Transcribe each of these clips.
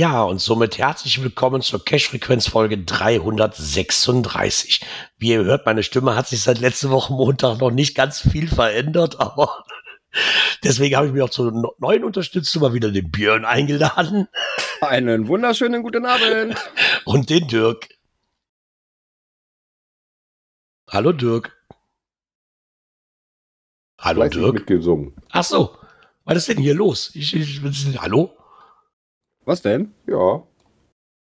Ja, und somit herzlich willkommen zur Cash-Frequenz-Folge 336. Wie ihr hört, meine Stimme hat sich seit letzter Woche Montag noch nicht ganz viel verändert, aber deswegen habe ich mich auch zur neuen Unterstützung mal wieder den Björn eingeladen. Einen wunderschönen guten Abend. Und den Dirk. Hallo Dirk. Hallo Dirk. mitgesungen. Ach so, was ist denn hier los? Ich, ich, hallo? Was denn? Ja.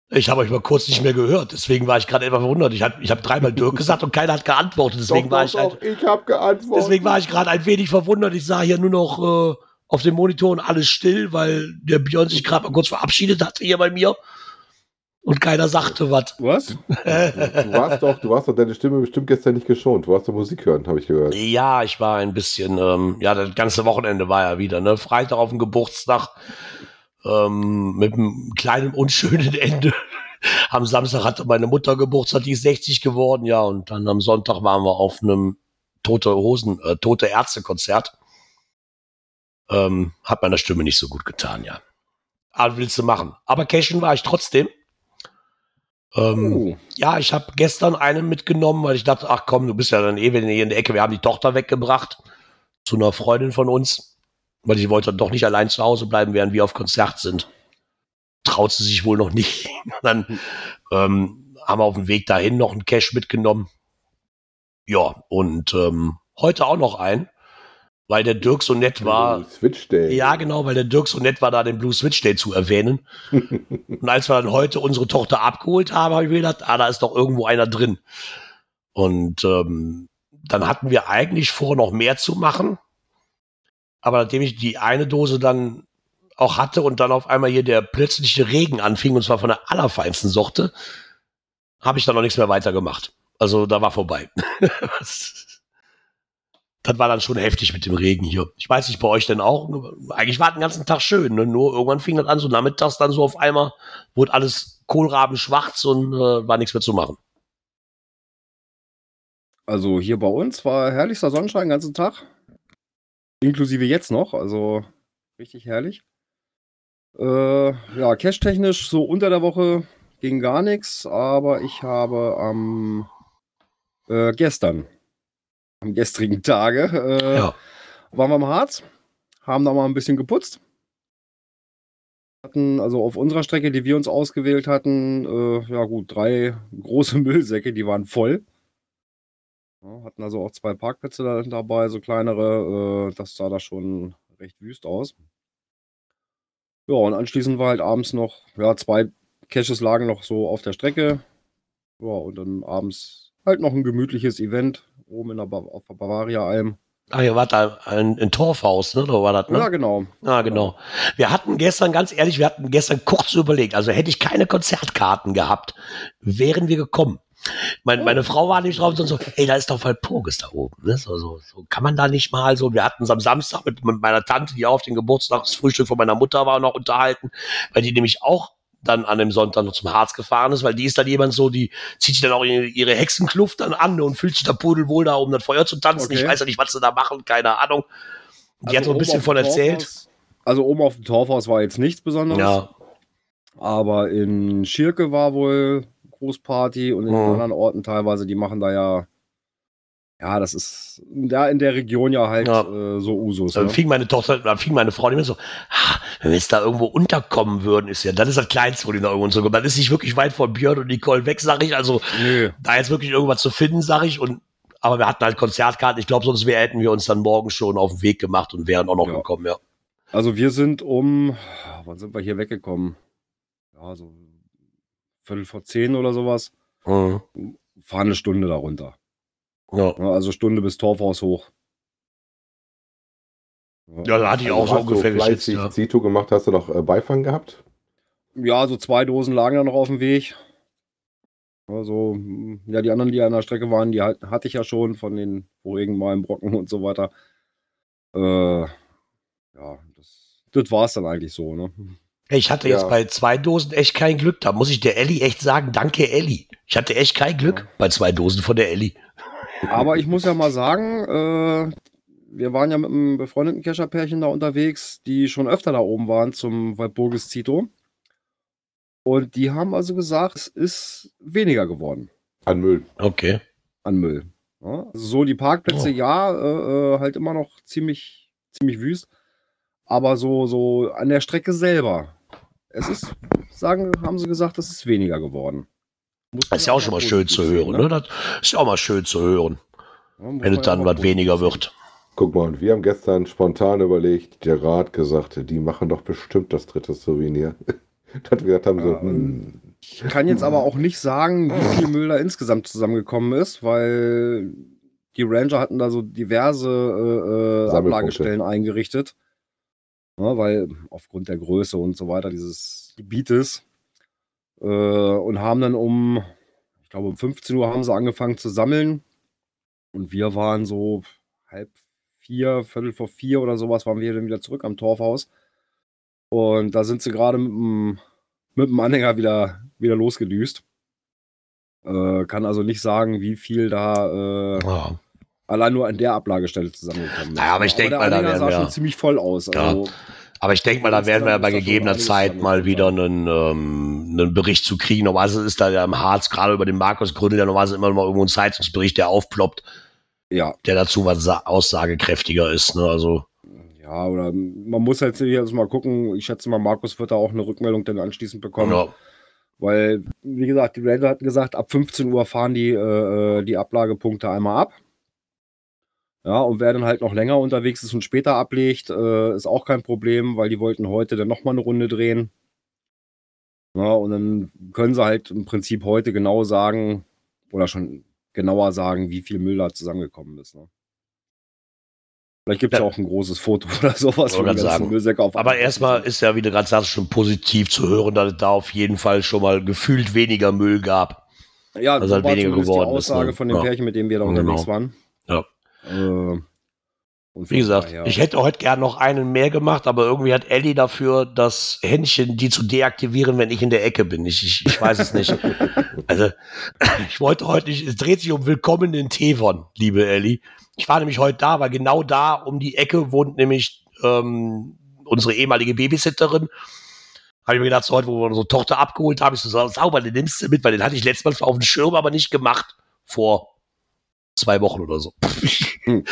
Ich habe euch mal kurz nicht mehr gehört, deswegen war ich gerade etwas verwundert. Ich habe ich hab dreimal Dirk gesagt und keiner hat geantwortet, deswegen doch, war doch, ich, ein, doch, ich habe geantwortet. deswegen war ich gerade ein wenig verwundert. Ich sah hier nur noch äh, auf dem Monitor und alles still, weil der Björn sich gerade mal kurz verabschiedet hatte hier bei mir und keiner sagte was. Was? du warst doch, du warst doch deine Stimme bestimmt gestern nicht geschont. Du warst doch Musik hören, habe ich gehört. Ja, ich war ein bisschen, ähm, ja, das ganze Wochenende war ja wieder, ne? Freitag auf dem Geburtstag ähm, mit einem kleinen unschönen Ende. Am Samstag hatte meine Mutter Geburtstag, die ist 60 geworden, ja, und dann am Sonntag waren wir auf einem tote Hosen, äh, tote Ärzte-Konzert. Ähm, hat meiner Stimme nicht so gut getan, ja. Aber willst du machen. Aber cashen war ich trotzdem. Ähm, Oh. ja, ich habe gestern einen mitgenommen, weil ich dachte, ach komm, du bist ja dann eh wieder hier in der Ecke. Wir haben die Tochter weggebracht zu einer Freundin von uns, weil sie wollte doch nicht allein zu Hause bleiben, während wir auf Konzert sind. Traut sie sich wohl noch nicht. dann ähm, haben wir auf dem Weg dahin noch einen Cash mitgenommen. Ja, und ähm, heute auch noch einen, weil der Dirk so nett war. Oh, Switch Day. Ja, genau, weil der Dirk so nett war, da den Blue Switch Day zu erwähnen. Und als wir dann heute unsere Tochter abgeholt haben, habe ich mir gedacht, ah, da ist doch irgendwo einer drin. Und ähm, dann hatten wir eigentlich vor, noch mehr zu machen. Aber nachdem ich die eine Dose dann auch hatte und dann auf einmal hier der plötzliche Regen anfing, und zwar von der allerfeinsten Sorte, habe ich dann noch nichts mehr weitergemacht. Also da war vorbei. das war dann schon heftig mit dem Regen hier. Ich weiß nicht, bei euch denn auch. Eigentlich war den ganzen Tag schön, ne? nur irgendwann fing das an, so nachmittags dann so auf einmal, wurde alles Kohlraben schwarz und äh, war nichts mehr zu machen. Also hier bei uns war herrlichster Sonnenschein den ganzen Tag. Inklusive jetzt noch, also richtig herrlich. Äh, ja, cash-technisch so unter der Woche ging gar nichts, aber ich habe am äh, gestern, am gestrigen Tage, äh, Ja. waren wir im Harz, haben da mal ein bisschen geputzt. Hatten also auf unserer Strecke, die wir uns ausgewählt hatten, äh, ja gut, drei große Müllsäcke, die waren voll. Ja, hatten also auch zwei Parkplätze da, dabei, so kleinere. Äh, das sah da schon recht wüst aus. Ja, und anschließend war halt abends noch, ja, zwei Caches lagen noch so auf der Strecke. Ja, und dann abends halt noch ein gemütliches Event oben in der ba auf der Bavaria-Alm. Ah, ihr wart da ein, ein Torfhaus, ne? Da war das, ne? Ja, genau. Ah, genau. Wir hatten gestern, ganz ehrlich, wir hatten gestern kurz überlegt, also hätte ich keine Konzertkarten gehabt, wären wir gekommen. Mein, meine Frau war nicht drauf und so, ey, da ist doch Walpurgis da oben. Ne? So, so, so kann man da nicht mal so. Wir hatten es am Samstag mit, mit meiner Tante, die auch auf den Geburtstagsfrühstück von meiner Mutter war, noch unterhalten, weil die nämlich auch dann an dem Sonntag noch zum Harz gefahren ist, weil die ist dann jemand so, die zieht sich dann auch ihre, ihre Hexenkluft dann an und fühlt sich da pudelwohl da, um das Feuer zu tanzen. Ich Okay. weiß ja nicht, was sie da machen, keine Ahnung. Die hat so ein bisschen von erzählt. Torfhaus- Also oben auf dem Torfhaus war jetzt nichts Besonderes. Ja, Aber in Schirke war wohl Großparty und in Mhm. anderen Orten teilweise, die machen da ja, ja, das ist da in der Region ja halt Ja. äh, so Usus. Dann Ne? fing meine Tochter, dann fing meine Frau immer so, ah, wenn wir jetzt da irgendwo unterkommen würden, ist ja, dann ist das Kleinste, wo die da irgendwo unterkommen. Dann ist nicht wirklich weit von Björn und Nicole weg, sag ich. Also Nö. da jetzt wirklich irgendwas zu finden, sag ich. Und aber wir hatten halt Konzertkarten. Ich glaube, sonst wär, hätten wir uns dann morgen schon auf den Weg gemacht und wären auch noch Ja. gekommen, ja. Also wir sind um, wann sind wir hier weggekommen? Ja, so Viertel vor zehn oder sowas. Mhm. Fahren eine Stunde darunter. Ja. Ja, also Stunde bis Torfhaus hoch. Ja, da hatte ich auch so hast du ungefähr geschätzt. fleißig Ja. Zito gemacht, hast du noch äh, Beifang gehabt? Ja, so zwei Dosen lagen da noch auf dem Weg. Also, mm, ja, die anderen, die an der Strecke waren, die hatte ich ja schon von den vorigen Malen Brocken und so weiter. Äh, ja, das, das war es dann eigentlich so, ne? Ich hatte Ja. jetzt bei zwei Dosen echt kein Glück. Da muss ich der Elli echt sagen, danke Elli. Ich hatte echt kein Glück Ja. bei zwei Dosen von der Elli. Aber ich muss ja mal sagen, äh, wir waren ja mit einem befreundeten Kescherpärchen da unterwegs, die schon öfter da oben waren zum Walpurgis Zito. Und die haben also gesagt, es ist weniger geworden An Müll. Okay. an Müll. Ja, also so die Parkplätze, Oh. ja, äh, äh, halt immer noch ziemlich, ziemlich wüst. Aber so, so an der Strecke selber. Es ist, sagen, haben sie gesagt, es ist weniger geworden. Muss Das ist ja auch schon mal schön zu hören, sehen, ne? Das ist ja auch mal schön zu hören, Ja, wenn es dann was weniger sehen. wird. Guck mal, und wir haben gestern spontan überlegt, Gerard gesagt, die machen doch bestimmt das dritte Souvenir. Wir gesagt haben, so, Ja, hm, Ich kann jetzt aber auch nicht sagen, wie viel Müll da insgesamt zusammengekommen ist, weil die Ranger hatten da so diverse äh, äh. Ablagestellen eingerichtet. Ja, weil aufgrund der Größe und so weiter dieses Gebietes äh, und haben dann um, ich glaube um 15 Uhr haben sie angefangen zu sammeln und wir waren so halb vier, Viertel vor vier oder sowas waren wir dann wieder zurück am Torfhaus und da sind sie gerade mit dem mit dem Anhänger wieder, wieder losgedüst. Äh, kann also nicht sagen, wie viel da äh, Ja. Allein nur an der Ablagestelle zusammengekommen ist. Naja, aber ich denk der mal, da Anhänger werden sah wir- schon ziemlich voll aus. Ja. Also, Aber ich denke mal, da werden wir ja bei gegebener Zeit mal wieder einen, ähm, einen Bericht zu kriegen. Normalerweise ist da ja im Harz, gerade über den Markus Gründel, ja normalerweise immer mal irgendwo ein Zeitungsbericht, der aufploppt, ja, der dazu was sa- aussagekräftiger ist. Ne? Also, ja, oder man muss halt jetzt mal gucken. Ich schätze mal, Markus wird da auch eine Rückmeldung dann anschließend bekommen. ja, Weil, wie gesagt, die Ranger hatten gesagt, ab 15 Uhr fahren die, äh, die Ablagepunkte einmal ab. Ja, und wer dann halt noch länger unterwegs ist und später ablegt, äh, ist auch kein Problem, weil die wollten heute dann nochmal eine Runde drehen. Ja, und dann können sie halt im Prinzip heute genau sagen, oder schon genauer sagen, wie viel Müll da zusammengekommen ist. Ne? Vielleicht gibt es ja. Auch ein großes Foto oder sowas, Wollte grad sagen. Müllsäcke auf aber erstmal ist ja, wie du gerade sagst, schon positiv zu hören, dass es da auf jeden Fall schon mal gefühlt weniger Müll gab. Ja, dass so halt war weniger geworden die ist, Aussage ne? von dem Ja. Pärchen, mit dem wir da Genau. unterwegs waren. Ja. Äh, und Wie gesagt, daher- ich hätte heute gern noch einen mehr gemacht, aber irgendwie hat Ellie dafür das Händchen, die zu deaktivieren, wenn ich in der Ecke bin. Ich, ich, ich weiß es nicht. also, ich wollte heute nicht, es dreht sich um Willkommen in Tevon, liebe Ellie. Ich war nämlich heute da, weil genau da um die Ecke wohnt nämlich ähm, unsere ehemalige Babysitterin. Habe ich mir gedacht, so heute, wo wir unsere Tochter abgeholt haben, ich so, sauber, den nimmst du mit, weil den hatte ich letztes Mal auf dem Schirm, aber nicht gemacht. Vor zwei Wochen oder so. Und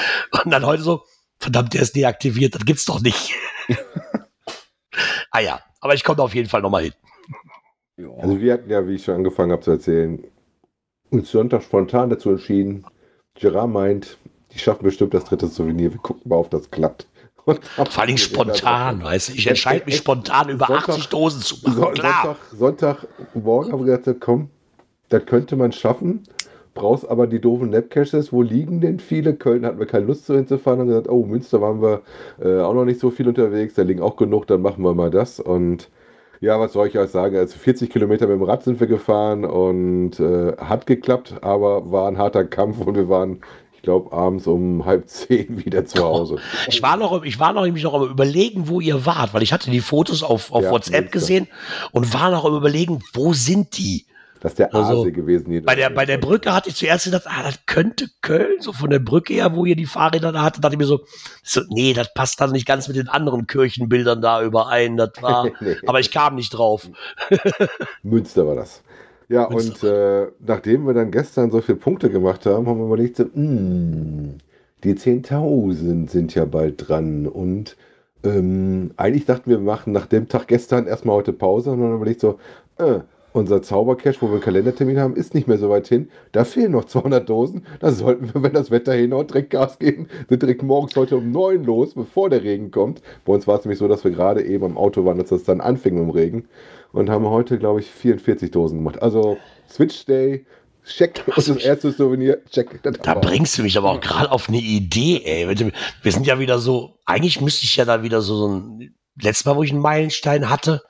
dann heute so, verdammt, der ist deaktiviert, das gibt's doch nicht. ah ja, aber ich komme auf jeden Fall nochmal hin. Also wir hatten ja, wie ich schon angefangen habe zu erzählen, uns Sonntag spontan dazu entschieden. Gerard meint, die schaffen bestimmt das dritte Souvenir. Wir gucken mal, ob das klappt. Und Vor allem spontan, weißt du. Ich entscheide mich spontan über Sonntag- 80 Dosen zu machen. Klar. Sonntag, Sonntagmorgen haben wir gesagt, komm, das könnte man schaffen. Brauchst aber die doofen Napcaches. Wo liegen denn viele? Köln hatten wir keine Lust zu hinzufahren und gesagt, oh, Münster waren wir äh, auch noch nicht so viel unterwegs. Da liegen auch genug, dann machen wir mal das. Und ja, was soll ich euch sagen? Also 40 Kilometer mit dem Rad sind wir gefahren und äh, hat geklappt, aber war ein harter Kampf und wir waren, ich glaube, abends um halb zehn wieder zu Hause. Ich war noch, ich war noch nämlich noch am überlegen, wo ihr wart, weil ich hatte die Fotos auf, auf Ja, WhatsApp gesehen und war noch am überlegen, wo sind die? Das ist der Also, Aasee gewesen. hier. Bei der, bei der Brücke hatte ich zuerst gedacht, ah, das könnte Köln, so von der Brücke her, wo ihr die Fahrräder da hatte, dachte ich mir so, so nee, das passt dann nicht ganz mit den anderen Kirchenbildern da überein. Das war, Nee. aber ich kam nicht drauf. Münster war das. Ja, Münster. und äh, nachdem wir dann gestern so viele Punkte gemacht haben, haben wir überlegt, so, "Hm, die 10.000 sind ja bald dran. Und ähm, eigentlich dachten wir, wir machen nach dem Tag gestern erstmal heute Pause und dann überlegt so, äh, unser Zaubercash, wo wir einen Kalendertermin haben, ist nicht mehr so weit hin. Da fehlen noch 200 Dosen. Da sollten wir, wenn das Wetter hinhaut, direkt Gas geben. Sind direkt morgens heute um 9 los, bevor der Regen kommt. Bei uns war es nämlich so, dass wir gerade eben am Auto waren, als das dann anfing mit dem Regen. Und haben heute, glaube ich, 44 Dosen gemacht. Also Switch Day check. Und das erste Souvenir, check. Da bringst du mich aber auch gerade auf eine Idee, ey. Wir sind ja wieder so, eigentlich müsste ich ja da wieder so, so ein, letztes Mal, wo ich einen Meilenstein hatte,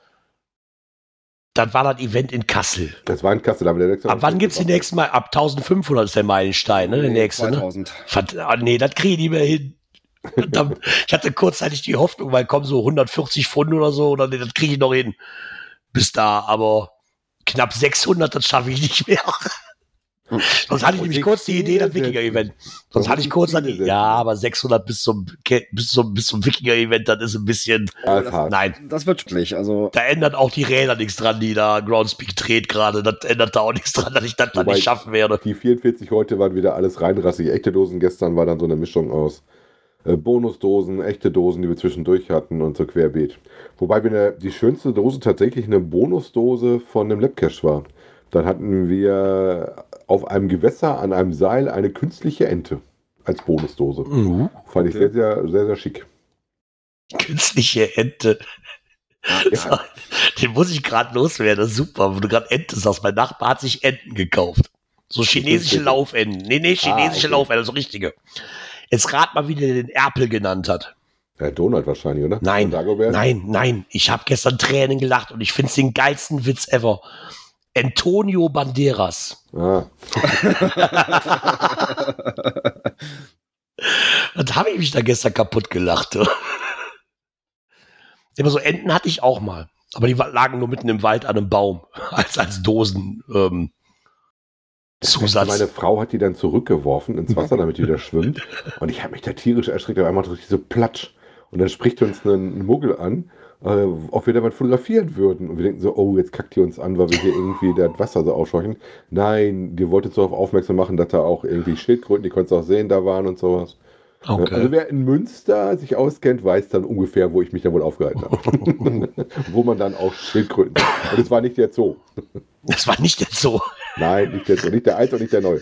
dann war das Event in Kassel. Das war in Kassel, aber der nächste Ab wann gibt's die nächsten Mal? Ab 1500 ist der Meilenstein, ne? Der Nee, nächste, ne? 2000. Verd ah, nee, das kriege ich nicht mehr hin. Verdammt. ich hatte kurzzeitig die Hoffnung, weil kommen so 140 Pfund oder so, oder nee, das kriege ich noch hin. Bis da, aber knapp 600, das schaffe ich nicht mehr. Sonst hatte ich nämlich kurz die Idee, das Wikinger-Event. Sonst hatte ich kurz dann, ja, aber 600 bis zum, bis zum, bis zum Wikinger-Event, das ist ein bisschen, Ja, nein. Das wird schwierig. Also, Da ändert auch die Räder nichts dran, die da Groundspeak dreht gerade. Das ändert da auch nichts dran, dass ich das dann nicht schaffen werde. Die 44 heute waren wieder alles reinrassig. Echte Dosen gestern war dann so eine Mischung aus äh, Bonusdosen, echte Dosen, die wir zwischendurch hatten und so querbeet. Wobei wir eine, die schönste Dose tatsächlich eine Bonusdose von einem Labcache war. Dann hatten wir auf einem Gewässer an einem Seil eine künstliche Ente als Bonusdose. Uh, Fand ich Okay. sehr, sehr, sehr, sehr schick. künstliche Ente. Ja, Den muss ich gerade loswerden. Das ist super, wo du gerade Ente sagst. Mein Nachbar hat sich Enten gekauft. So chinesische. Laufenten. Nee, nee, chinesische okay. Laufenten, so richtige. Jetzt rat mal, wie der den Erpel genannt hat. ja, Donald wahrscheinlich, oder? Nein, nein, nein. Ich habe gestern Tränen gelacht und ich finde es den geilsten Witz ever. Antonio Banderas. Ah, Und habe ich mich da gestern kaputt gelacht. Immer so Enten hatte ich auch mal. Aber die lagen nur mitten im Wald an einem Baum. Als, als Dosen. Ähm, Zusatz. Meine Frau hat die dann zurückgeworfen ins Wasser, damit die wieder schwimmt. Und ich habe mich da tierisch erschreckt. Auf einmal richtig so platsch. Und dann spricht uns ein Muggel an, äh, ob wir da was fotografieren würden. Und wir denken so, oh, jetzt kackt die uns an, weil wir hier irgendwie das Wasser so aufscheuchen. Nein, die wollte uns darauf aufmerksam machen, dass da auch irgendwie Schildkröten, die konntest du auch sehen, da waren und sowas. okay. Also wer in Münster sich auskennt, weiß dann ungefähr, wo ich mich da wohl aufgehalten habe. wo man dann auch Schildkröten. Und es war nicht der Zoo. das war nicht jetzt so. Nein, nicht der Zoo. Nicht der alte und nicht der neue.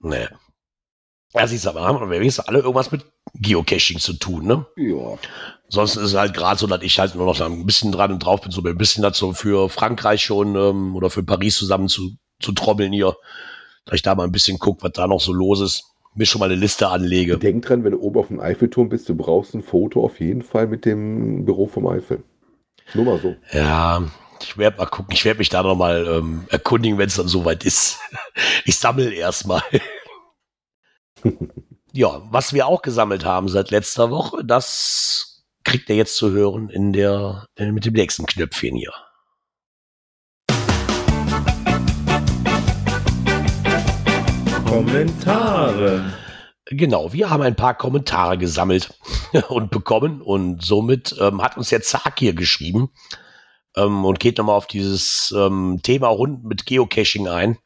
Nee. Ja, siehst du, aber haben wir wenigstens alle irgendwas mit Geocaching zu tun, ne? ja. Sonst ist es halt gerade so, dass ich halt nur noch ein bisschen dran und drauf bin, so ein bisschen dazu für Frankreich schon ähm, oder für Paris zusammen zu, zu trommeln hier. Dass ich da mal ein bisschen gucke, was da noch so los ist. Mir schon mal eine Liste anlege. Denk dran, wenn du oben auf dem Eiffelturm bist, du brauchst ein Foto auf jeden Fall mit dem Büro vom Eiffel. Nur mal so. Ja, ich werde mal gucken. Ich werde mich da noch mal ähm, erkundigen, wenn es dann soweit ist. Ich sammle erstmal. ja, was wir auch gesammelt haben seit letzter Woche, das kriegt ihr jetzt zu hören in der äh, mit dem nächsten Knöpfchen hier. Kommentare. Genau, wir haben ein paar Kommentare gesammelt und bekommen und somit ähm, hat uns der Zag hier geschrieben ähm, und geht nochmal auf dieses ähm, Thema Hunden mit Geocaching ein.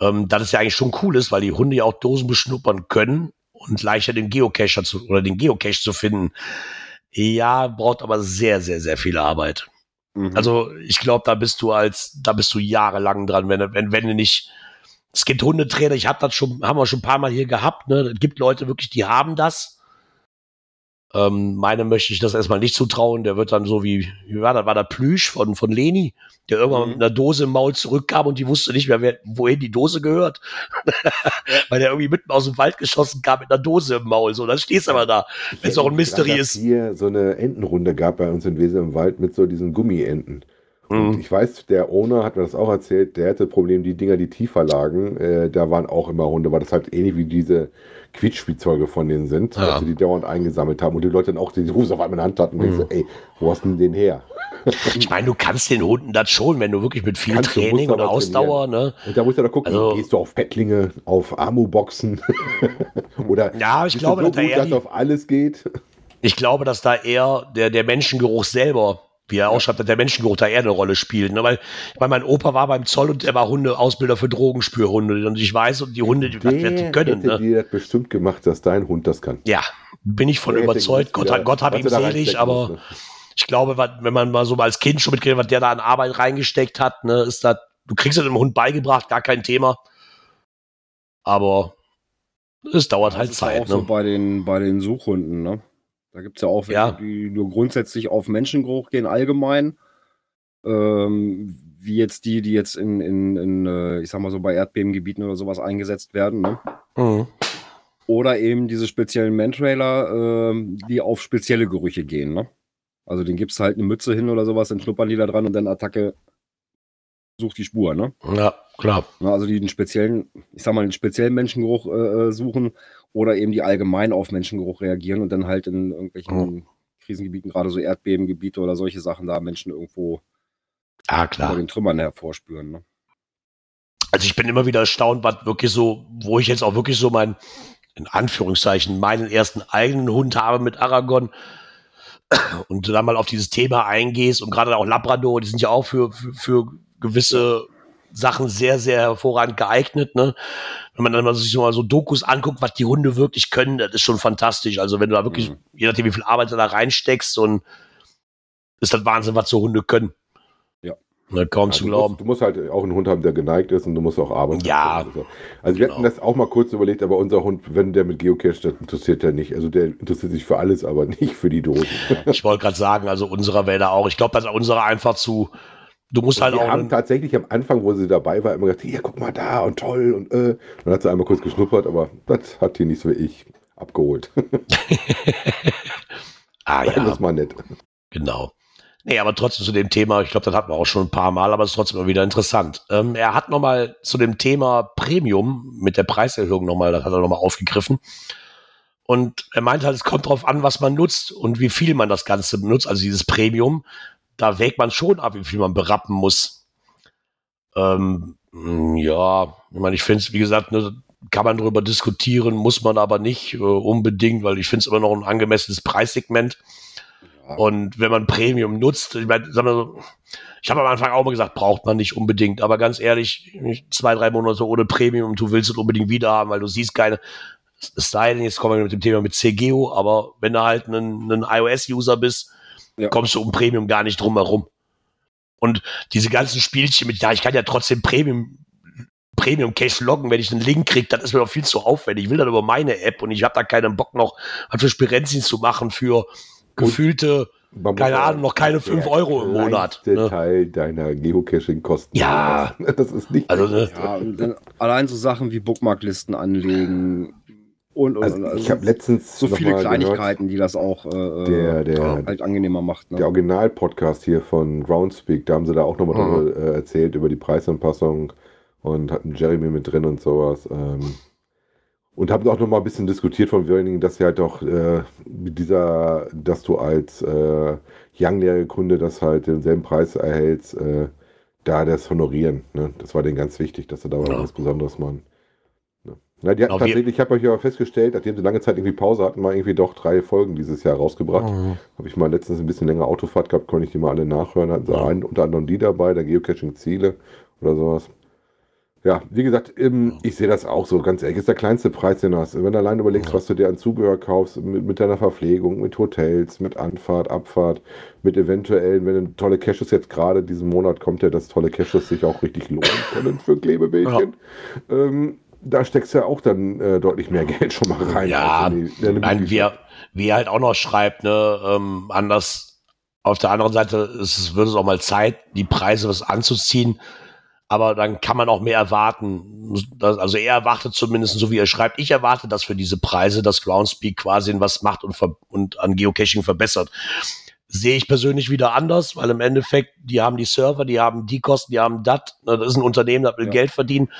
Ähm, dass es ja eigentlich schon cool ist, weil die Hunde ja auch Dosen beschnuppern können und leichter den Geocacher zu, oder den Geocache zu finden. Ja, braucht aber sehr, sehr, sehr viel Arbeit. Mhm. Also ich glaube, da bist du als, da bist du jahrelang dran, wenn, wenn, wenn du nicht. Es gibt Hundetrainer, ich habe das schon, haben wir schon ein paar Mal hier gehabt, ne? Es gibt Leute wirklich, die haben das. Ähm, meine möchte ich das erstmal nicht zutrauen. Der wird dann so wie, wie war das, war der Plüsch von, von Leni, der irgendwann Mhm. mit einer Dose im Maul zurückkam und die wusste nicht mehr, wer, wohin die Dose gehört. Weil der irgendwie mitten aus dem Wald geschossen kam mit einer Dose im Maul. So, dann stehst du aber da, wenn es auch ein Mystery ist. Hier so eine Entenrunde gab bei uns in Wesel im Wald mit so diesen Gummienten. Und Mhm. ich weiß, der Owner hat mir das auch erzählt, der hatte Problem, die Dinger, die tiefer lagen, äh, da waren auch immer Hunde, weil das halt ähnlich wie diese Quietschspielzeuge von denen sind, Ja. sie die dauernd eingesammelt haben und die Leute dann auch die Hose auf einmal in der Hand hatten und Mhm. denkst so, ey, wo hast du denn den her? Ich meine, du kannst den Hunden das schon, wenn du wirklich mit viel Kannst Training und Ausdauer, ne? Und da musst du da gucken, Also- gehst du auf Fettlinge, auf Amu-Boxen oder Ja, ich glaube, so dass da gut, dass auf alles geht? ich glaube, dass da eher der, der Menschengeruch selber, wie er ausschreibt, dass der Menschengeruch da eher eine Rolle spielt. Ne? Weil, meine, mein Opa war beim Zoll und der war Hundeausbilder für Drogenspürhunde. Und ich weiß, und die Hunde, die, die können, hätte ne? dir das bestimmt gemacht, dass dein Hund das kann. Ja, bin ich von Der überzeugt. Gott, wie hat- er- Gott hab ihm er selig, aber muss, ne? ich glaube, was- wenn man mal so mal als Kind schon mitkriegt, was der da an Arbeit reingesteckt hat, ne, ist das, du kriegst es dem Hund beigebracht, gar kein Thema. Aber es dauert Das halt ist Zeit, auch so ne? bei den, bei den Suchhunden, ne? Da gibt es ja auch welche, Ja. die nur grundsätzlich auf Menschengeruch gehen, allgemein. Ähm, wie jetzt die, die jetzt in, in, in äh, ich sag mal so bei Erdbebengebieten oder sowas eingesetzt werden. Ne? Mhm. Oder eben diese speziellen Mantrailer, äh, die auf spezielle Gerüche gehen. Ne? Also den gibst du halt eine Mütze hin oder sowas, dann schnuppern die da dran und dann Attacke sucht die Spur. Ne? Ja, klar. Ja, Also die den speziellen, ich sag mal, den speziellen Menschengeruch äh, äh, suchen oder eben die allgemein auf Menschengeruch reagieren und dann halt in irgendwelchen Krisengebieten, gerade so Erdbebengebiete oder solche Sachen, da Menschen irgendwo unter klar. den Trümmern hervorspüren. Ne? Also ich bin immer wieder erstaunt, was wirklich so, wo ich jetzt auch wirklich so mein, in Anführungszeichen, meinen ersten eigenen Hund habe mit Aragon und du dann mal auf dieses Thema eingehst und gerade auch Labrador, die sind ja auch für, für, für gewisse Sachen sehr, sehr hervorragend geeignet, ne? Wenn man dann mal sich so mal so Dokus anguckt, was die Hunde wirklich können, das ist schon fantastisch. Also wenn du da wirklich, Mhm. je nachdem wie viel Arbeit du da reinsteckst und ist das Wahnsinn, was so Hunde können. Ja. Ne, kaum Ja, zu du, glauben. musst, du musst halt auch einen Hund haben, der geneigt ist und du musst auch arbeiten. Ja. können. Also wir hatten Genau. das auch mal kurz überlegt, aber unser Hund, wenn der mit Geocache, das interessiert er nicht. Also der interessiert sich für alles, aber nicht für die Dosen. Ich wollte gerade sagen, also unserer wäre da auch. Ich glaube, dass unserer einfach zu. Du musst halt die auch. haben tatsächlich am Anfang, wo sie dabei war, immer gesagt, hier, guck mal da und toll und äh. Dann hat sie einmal kurz geschnuppert, aber das hat die nicht so wie ich abgeholt. ah ja, wir's mal nett. genau. Nee, aber trotzdem zu dem Thema, ich glaube, das hatten wir auch schon ein paar Mal, aber es ist trotzdem immer wieder interessant. Ähm, er hat nochmal zu dem Thema Premium mit der Preiserhöhung nochmal, das hat er nochmal aufgegriffen. Und er meint halt, es kommt drauf an, was man nutzt und wie viel man das Ganze benutzt, also dieses Premium. Da wägt man schon ab, wie viel man berappen muss. Ähm, mh, ja, ich meine, ich finde es, wie gesagt, ne, kann man darüber diskutieren, muss man aber nicht äh, unbedingt, weil ich finde es immer noch ein angemessenes Preissegment. Ja. Und wenn man Premium nutzt, ich meine, sagen wir so, ich habe am Anfang auch mal gesagt, braucht man nicht unbedingt, aber ganz ehrlich, zwei, drei Monate ohne Premium, du willst es unbedingt wieder haben, weil du siehst keine, es sei denn, jetzt kommen wir mit dem Thema mit CGO, aber wenn du halt ein, ein iOS-User bist, Ja. kommst du um Premium gar nicht drum herum. Und diese ganzen Spielchen mit, ja, ich kann ja trotzdem Premium, Premium Cache loggen, wenn ich einen Link kriege, das ist mir doch viel zu aufwendig. Ich will das über meine App und ich habe da keinen Bock noch, was für Spirenzien zu machen für gefühlte, Man Keine Ahnung, noch keine der fünf Euro im Monat, kleinste ne? Teil deiner Geocaching-Kosten. Ja. Das ist nicht. also ne, Ja, dann allein so Sachen wie Bookmarklisten anlegen und, und Also, und, ich habe letztens so viele Kleinigkeiten, die das auch äh, Der- der- halt angenehmer macht. Ne? Der Original-Podcast hier von Groundspeak, da haben sie da auch nochmal Mhm. drüber äh, erzählt, über die Preisanpassung und hatten Jeremy mit drin und sowas. Ähm, und haben auch nochmal ein bisschen diskutiert von wenigen, dass sie halt auch äh, mit dieser, dass du als äh, Young-Kunde das halt denselben Preis erhältst, äh, da das honorieren. Ne? Das war denen ganz wichtig, dass sie da Ja. was Besonderes machen. Na, die hatten je- tatsächlich, ich habe euch ja festgestellt, nachdem sie lange Zeit irgendwie Pause hatten, mal irgendwie doch drei Folgen dieses Jahr rausgebracht. Mhm. Habe ich mal letztens ein bisschen länger Autofahrt gehabt, konnte ich die mal alle nachhören. Hatten sie Ja. einen, unter anderem die dabei, der Geocaching-Ziele oder sowas. Ja, wie gesagt, ähm, ich sehe das auch so, ganz ehrlich, ist der kleinste Preis, den du hast. Wenn du allein überlegst, Ja. was du dir an Zubehör kaufst, mit, mit deiner Verpflegung, mit Hotels, mit Anfahrt, Abfahrt, mit eventuell, wenn du tolle Caches jetzt gerade diesen Monat kommt ja, dass tolle Caches sich auch richtig lohnen können für Klebebildchen. Ähm, da steckst du ja auch dann äh, deutlich mehr Geld schon mal rein. Ja, als in die- in Nein, wie, er, wie er halt auch noch schreibt, ne, ähm, anders. Auf der anderen Seite ist, es- wird es auch mal Zeit, die Preise was anzuziehen. Aber dann kann man auch mehr erwarten. Das, also er erwartet zumindest, so wie er schreibt, ich erwarte, dass für diese Preise das Groundspeak quasi was macht und, und an Geocaching verbessert. Sehe ich persönlich wieder anders, weil im Endeffekt, die haben die Server, die haben die Kosten, die haben das. Das ist ein Unternehmen, das will Ja. Geld verdienen.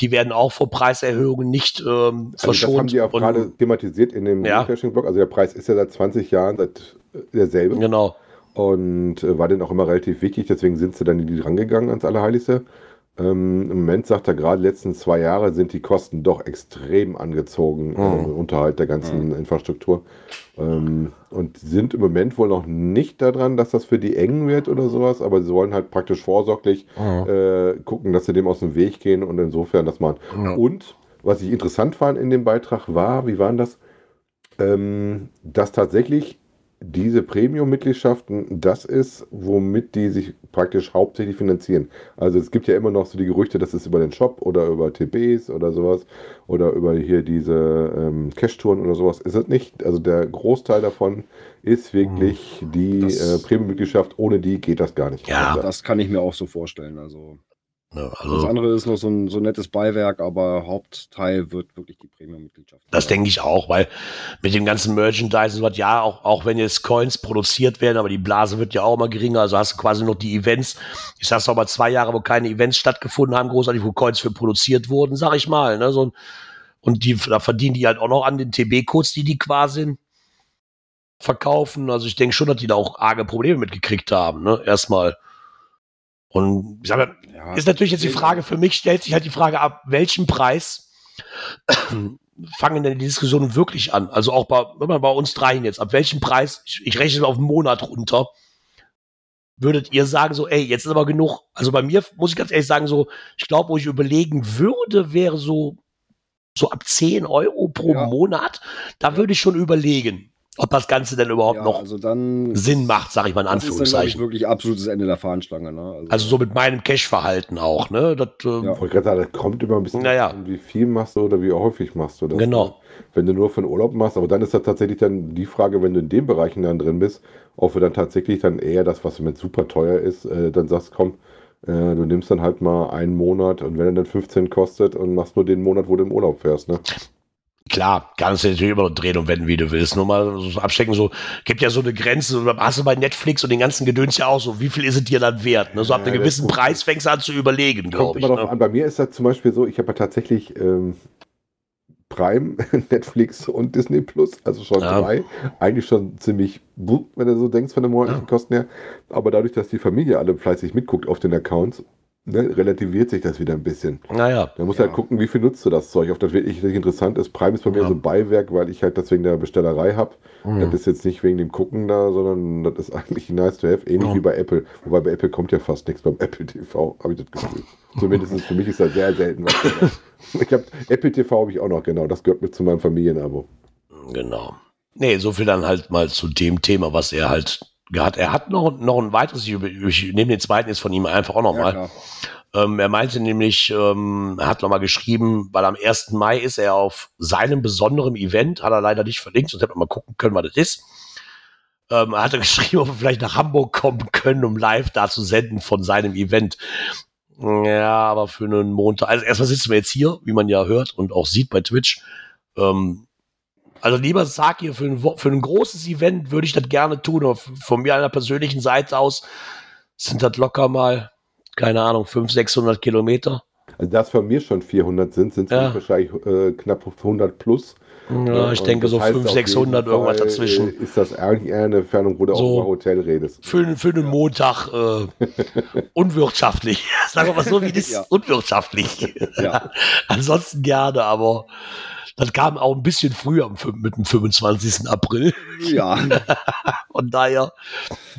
Die werden auch vor Preiserhöhungen nicht ähm, Also das verschont. haben die auch Und- gerade thematisiert in dem Ja. Geocaching-Blog. Also der Preis ist ja seit 20 Jahren seit äh, derselbe Genau. und äh, war denen auch immer relativ wichtig. Deswegen sind sie dann in die rangegangen ans Allerheiligste. Ähm, Im Moment sagt er gerade, die letzten zwei Jahre sind die Kosten doch extrem angezogen, Mhm. äh, Unterhalt der ganzen Infrastruktur. Ähm, und sind im Moment wohl noch nicht daran, dass das für die eng wird oder sowas, aber sie wollen halt praktisch vorsorglich äh, gucken, dass sie dem aus dem Weg gehen und insofern das machen. Und was ich interessant fand in dem Beitrag war, wie war denn das? Ähm, dass tatsächlich diese Premium-Mitgliedschaften, das ist, womit die sich praktisch hauptsächlich finanzieren. Also es gibt ja immer noch so die Gerüchte, dass es über den Shop oder über TBs oder sowas oder über hier diese ähm, Cash-Touren oder sowas ist es nicht. Also der Großteil davon ist wirklich die Das- äh, Premium-Mitgliedschaft. Ohne die geht das gar nicht. Ja. Also, Das kann ich mir auch so vorstellen. Also Ne, das also, andere ist noch so ein, so ein nettes Beiwerk, aber Hauptteil wird wirklich die Premium-Mitgliedschaft. das denke ich auch, weil mit dem ganzen Merchandise und was, ja, auch, auch wenn jetzt Coins produziert werden, aber die Blase wird ja auch immer geringer, also hast du quasi noch die Events. Ich sag's noch mal, zwei Jahre, wo keine Events stattgefunden haben, großartig, wo Coins für produziert wurden, sag ich mal, ne, so ein, und die, da verdienen die halt auch noch an den TB-Codes, die die quasi verkaufen. Also ich denke schon, dass die da auch arge Probleme mitgekriegt haben, ne, erstmal. Und ich sag mal, Ja, ist natürlich jetzt die Frage, für mich stellt sich halt die Frage ab, welchen Preis fangen denn die Diskussionen wirklich an? Also auch bei, wenn man bei uns dreien jetzt, ab welchem Preis, ich, ich rechne auf einen Monat runter, würdet ihr sagen so, ey, jetzt ist aber genug. Also bei mir muss ich ganz ehrlich sagen, so, ich glaube, wo ich überlegen würde, wäre so, so ab 10 Euro pro Ja. Monat, da würde ich schon überlegen, ob das Ganze denn überhaupt ja, noch also dann Sinn macht, sag ich mal in Das ist dann, glaube ich, Anführungszeichen. wirklich absolutes Ende der Fahnenstange. Ne? Also so mit meinem Cash-Verhalten auch, ne? Das, äh, Ja. Ich sagen, das kommt immer ein bisschen Naja. an, wie viel machst du oder wie häufig machst du das. Genau. Wenn du nur von Urlaub machst, aber dann ist das tatsächlich dann die Frage, wenn du in den Bereichen dann drin bist, ob du dann tatsächlich dann eher das, was mit super teuer ist, äh, dann sagst, komm, äh, du nimmst dann halt mal einen Monat und wenn er dann 15 kostet und machst nur den Monat, wo du im Urlaub fährst, ne? Klar, kannst du natürlich immer noch drehen und wenden, wie du willst. Nur mal so abstecken, so, gibt ja so eine Grenze, so, hast du bei Netflix und den ganzen Gedöns ja auch so, wie viel ist es dir dann wert? Ne? So ab Ja, einem gewissen Preis fängst du an zu überlegen, glaube ich. Ne? Bei mir ist das zum Beispiel so, ich habe ja tatsächlich ähm, Prime, Netflix und Disney Plus, also schon Ja. drei. Eigentlich schon ziemlich, wenn du so denkst von den monatlichen Ja. Kosten her. Aber dadurch, dass die Familie alle fleißig mitguckt auf den Accounts, ne, relativiert sich das wieder ein bisschen. Naja, Da musst Ja. du halt gucken, wie viel nutzt du das Zeug, auf das wirklich interessant ist. Prime ist bei mir Ja. so ein Beiwerk, weil ich halt das wegen der Bestellerei habe. Mhm. Das ist jetzt nicht wegen dem Gucken da, sondern das ist eigentlich nice to have, ähnlich Ja. wie bei Apple. Wobei bei Apple kommt ja fast nichts beim Apple TV, habe ich das Gefühl. Zumindest für mich ist das sehr selten was. ich habe Apple TV habe ich auch noch, genau. Das gehört mit zu meinem Familienabo. genau. Nee, so viel dann halt mal zu dem Thema, was er halt gehabt. Er hat noch, noch ein weiteres, ich, ich nehme den zweiten jetzt von ihm einfach auch noch Ja. Ähm, er meinte nämlich, ähm, er hat nochmal geschrieben, weil am 1. Mai ist er auf seinem besonderen Event, hat er leider nicht verlinkt, sonst hätte man mal gucken können, was das ist. Ähm, er hatte geschrieben, ob wir vielleicht nach Hamburg kommen können, um live da zu senden von seinem Event. Ja, aber für einen Montag. Also erstmal sitzen wir jetzt hier, wie man ja hört und auch sieht bei Twitch. Ähm, also lieber sag ihr, für ein, für ein großes Event würde ich das gerne tun, aber von mir einer persönlichen Seite aus sind das locker mal, keine Ahnung, 500, 600 Kilometer. Also das von mir schon 400 sind, sind es Ja. wahrscheinlich äh, knapp 100 plus. Ja, ich Und denke das so heißt 500, auf 600 jeden irgendwas dazwischen. äh, Ist das eigentlich eher eine Entfernung, wo du So. auch über Hotel redest? Für, für einen Montag äh, unwirtschaftlich. Sagen wir mal so, wie das Ja. unwirtschaftlich. Ja. Ansonsten gerne, aber das kam auch ein bisschen früher mit dem 25. April. ja, Von daher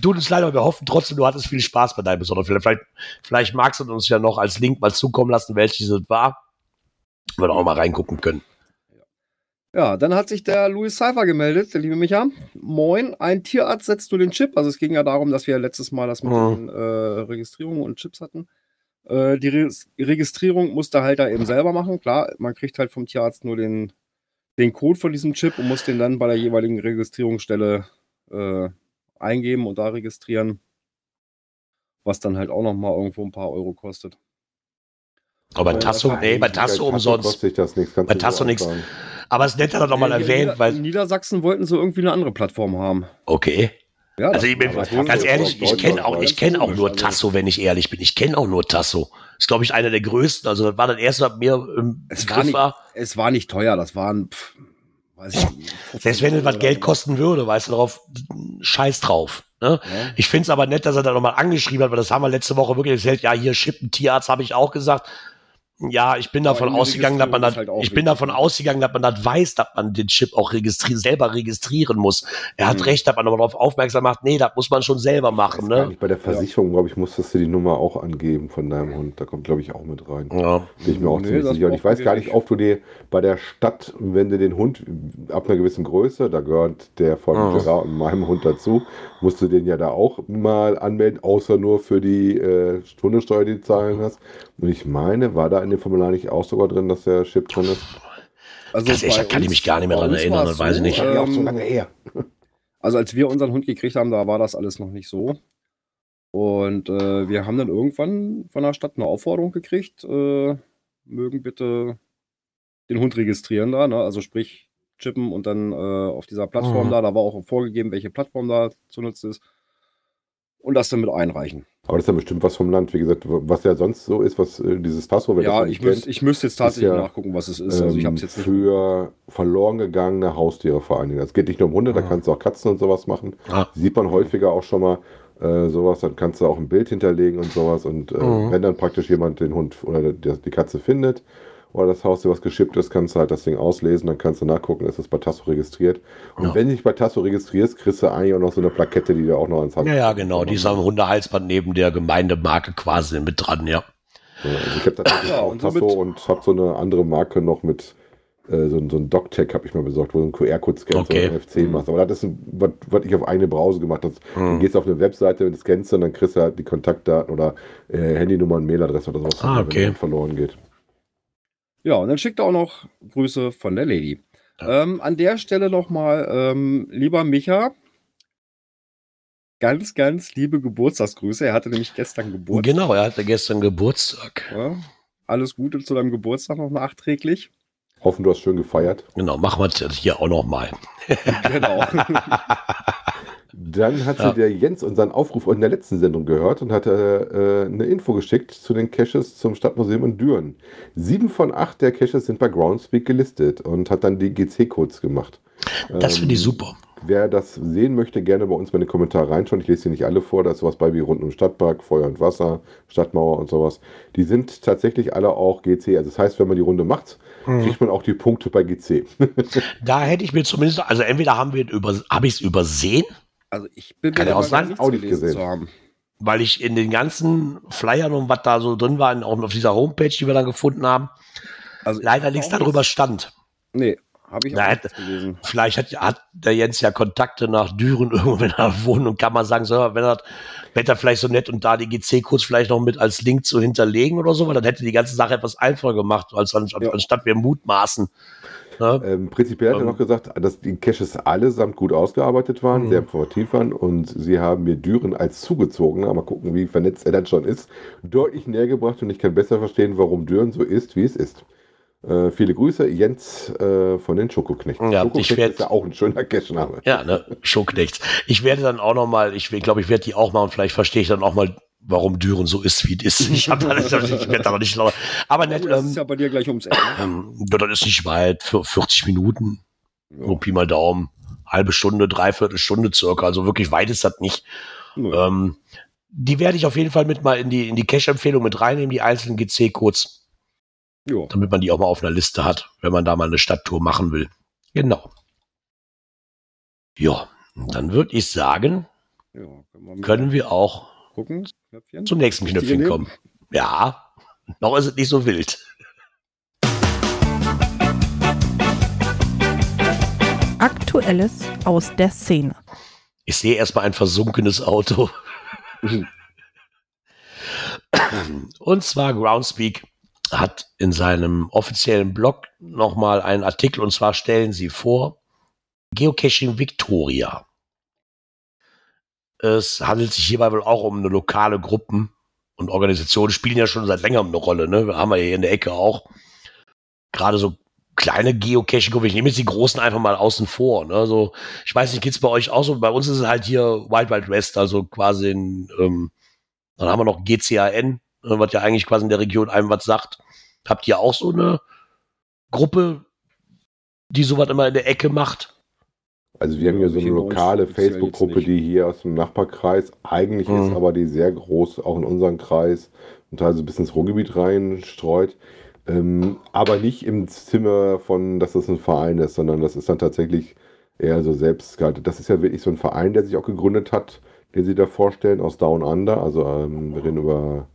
tut uns leider, wir hoffen trotzdem, du hattest viel Spaß bei deinem besonderen Film. Vielleicht, vielleicht magst du uns ja noch als Link mal zukommen lassen, welches es war. Wir da auch mal reingucken können. Ja, dann hat sich der Louis Cypher gemeldet, der liebe Micha. Moin, ein Tierarzt setzt nur den Chip. Also es ging ja darum, dass wir letztes Mal das mit Mhm. den äh, Registrierungen und Chips hatten. Äh, die Re Registrierung muss der Halter eben selber machen. Klar, man kriegt halt vom Tierarzt nur den, den Code von diesem Chip und muss den dann bei der jeweiligen Registrierungsstelle äh, eingeben und da registrieren. Was dann halt auch nochmal irgendwo ein paar Euro kostet. Aber bei Ja, Tasso, nee, bei Tasso umsonst. kostet das nichts. kannst Bei du so Tasso nichts. Aber es ist nett, dass er nochmal Äh, erwähnt, Nieder- weil, Niedersachsen wollten sie irgendwie eine andere Plattform haben. okay. Ja, Also ich bin, ganz ehrlich, ich kenne auch, ich kenne auch nur Tasso, wenn ich ehrlich bin. Ich kenne auch nur Tasso. Ist, glaube ich, einer der größten. Also das war das erste, was mir im Es Begriff war nicht, war. es war nicht teuer, das waren, pff, weiß ich nicht. Selbst wenn es was 15 Geld kosten würde, weißt du darauf, scheiß drauf. Ne? so. Ja. Ich finde es aber nett, dass er da nochmal angeschrieben hat, weil das haben wir letzte Woche wirklich erzählt. Ja, hier Schippen, Tierarzt habe ich auch gesagt. Ja, ich bin davon ausgegangen, dass man das, halt auch ich bin davon ne? ausgegangen, dass man das weiß, dass man den Chip auch registri selber registrieren muss. Er hat Mhm. recht, dass man aber darauf aufmerksam macht, nee, das muss man schon selber machen, ne? bei der Versicherung, glaube ich, musstest du die Nummer auch angeben von deinem Hund. Da kommt, glaube ich, auch mit rein. Ja. Bin ich mir auch Nee, ziemlich sicher. Und ich weiß gar nicht, ob du dir bei der Stadt, wenn du den Hund ab einer gewissen Größe, da gehört der von Mhm. Gerard und meinem Hund dazu, musst du den ja da auch mal anmelden, außer nur für die äh, Hundesteuer, die du zahlen hast. Und ich meine, war da in dem Formular nicht auch sogar drin, dass der Chip drin ist? Also Das da kann ich mich gar nicht mehr dran uns erinnern, das weiß ich nicht. Ja, auch so ähm, lange her. Also als wir unseren Hund gekriegt haben, da war das alles noch nicht so. Und äh, wir haben dann irgendwann von der Stadt eine Aufforderung gekriegt, äh, mögen bitte den Hund registrieren da, ne? also sprich chippen und dann äh, auf dieser Plattform Mhm. da, da war auch vorgegeben, welche Plattform da zu nutzen ist und das dann mit einreichen. Aber das ist ja bestimmt was vom Land, wie gesagt, was ja sonst so ist, was äh, dieses Passwort, ja, ich, müsst, kennt, ich müsste jetzt tatsächlich ja, nachgucken, was es ist. Also ich habe es ähm, jetzt nicht. für verloren gegangene Haustiere vor allen Dingen. Das geht nicht nur um Hunde, da Ah. kannst du auch Katzen und sowas machen. Ah. Sieht man häufiger auch schon mal äh, sowas, dann kannst du auch ein Bild hinterlegen und sowas. Und äh, Mhm. wenn dann praktisch jemand den Hund oder die, die Katze findet oder das Haustier, was geschippt ist, kannst du halt das Ding auslesen, dann kannst du nachgucken, ist es bei Tasso registriert. Und Ja. wenn du dich bei Tasso registrierst, kriegst du eigentlich auch noch so eine Plakette, die du auch noch ans Hand Ja, ja, genau. Die ist am Hundehalsband neben der Gemeindemarke quasi mit dran, ja. Ja, also ich habe tatsächlich Ja, auch und Tasso und habe so eine andere Marke noch mit äh, so, ein- so ein DocTech habe ich mal besorgt, wo du einen QR-Code scannst Okay. oder NFC machst. Aber das ist was, was ich auf eigene Browse gemacht habe. Du Hm. gehst auf eine Webseite und scannst und dann kriegst du halt die Kontaktdaten oder äh, Handynummer und Mailadresse oder sowas, Ah, wenn okay. der verloren geht. Ja, und dann schickt er auch noch Grüße von der Lady. Ähm, an der Stelle nochmal, ähm, lieber Micha, ganz, ganz liebe Geburtstagsgrüße. Er hatte nämlich gestern Geburtstag. Genau, er hatte gestern Geburtstag. Ja, alles Gute zu deinem Geburtstag noch nachträglich. Hoffen, du hast schön gefeiert. Genau, machen wir das hier auch nochmal. Genau. Dann hat Ja. sie der Jens unseren Aufruf in der letzten Sendung gehört und hatte äh, eine Info geschickt zu den Caches zum Stadtmuseum in Düren. Sieben von acht der Caches sind bei Groundspeak gelistet und hat dann die GC-Codes gemacht. Das finde ich Ähm, super. Wer das sehen möchte, gerne bei uns mal in die Kommentare reinschauen. Ich lese hier nicht alle vor, da ist sowas bei wie rund um den Stadtpark, Feuer und Wasser, Stadtmauer und sowas. Die sind tatsächlich alle auch GC. Also das heißt, wenn man die Runde macht, Mhm. kriegt man auch die Punkte bei GC. Da hätte ich mir zumindest, also entweder haben wir über, habe ich es übersehen, Also ich bin Kann mir ja auch nicht gesehen. zu haben. weil ich in den ganzen Flyern und was da so drin war, auch auf dieser Homepage, die wir dann gefunden haben, Also leider nichts darüber stand. Nee, habe ich auch nichts gelesen. Vielleicht hat, hat der Jens ja Kontakte nach Düren irgendwo, wenn er wohnt und kann man sagen, so, wenn er, wenn er vielleicht so nett und da die GC-Codes vielleicht noch mit als Link zu hinterlegen oder so, weil dann hätte die ganze Sache etwas einfacher gemacht, als anstatt, Ja. anstatt wir mutmaßen. Ne? Ähm, prinzipiell hat er Ähm. noch gesagt, dass die Caches allesamt gut ausgearbeitet waren, Mhm. sehr informativ waren und sie haben mir Düren als zugezogener, mal gucken, wie vernetzt er dann schon ist, deutlich näher gebracht und ich kann besser verstehen, warum Düren so ist, wie es ist. Äh, viele Grüße, Jens äh, von den Schokoknechten. Ja, Schokoknecht ich werd- ist ja auch ein schöner Cache-Name. Ja, ne, Showknechts. Ich werde dann auch noch mal, ich glaube, ich werde die auch mal und vielleicht verstehe ich dann auch mal, warum Düren so ist, wie es ist. Ich, hab da nicht, ich werde da noch nicht lauter. Aber Ja, nett, das ähm, ist ja bei dir gleich ums Ende. ähm, ja, das ist nicht weit, für 40 Minuten, Ja. Pi mal Daumen, halbe Stunde, dreiviertel Stunde circa, also wirklich weit ist das nicht. Nö. Ähm, die werde ich auf jeden Fall mit mal in die, in die Cache-Empfehlung mit reinnehmen, die einzelnen GC-Codes, Ja. damit man die auch mal auf einer Liste hat, wenn man da mal eine Stadttour machen will. Genau. Ja, dann würde ich sagen, ja. Können wir können wir auch gucken? Knöpfchen? zum nächsten Knöpfchen kommen. Ja, noch ist es nicht so wild. Aktuelles aus der Szene. Ich sehe erstmal ein versunkenes Auto. Und zwar Groundspeak hat in seinem offiziellen Blog nochmal einen Artikel und zwar stellen sie vor Geocaching Victoria. Es handelt sich hierbei wohl auch um eine lokale Gruppen und Organisationen spielen ja schon seit längerem eine Rolle. Ne? Wir haben ja hier in der Ecke auch gerade so kleine Geocaching-Gruppen. Ich nehme jetzt die großen einfach mal außen vor. Ne? So, ich weiß nicht, geht's bei euch auch so? Bei uns ist es halt hier Wild Wild West, also quasi in, ähm, dann haben wir noch GCAN, äh, was ja eigentlich quasi in der Region einem was sagt. Habt ihr auch so eine Gruppe, die sowas immer in der Ecke macht? Also wir haben hier so eine lokale Facebook-Gruppe, die hier aus dem Nachbarkreis eigentlich ist, Mhm. aber die sehr groß auch in unseren Kreis und teilweise bis ins Ruhrgebiet reinstreut. Ähm, aber nicht im Zimmer von, dass das ein Verein ist, sondern das ist dann tatsächlich eher so selbst. Das ist ja wirklich so ein Verein, der sich auch gegründet hat, den sie da vorstellen, aus Down Under. Also ähm, wir reden über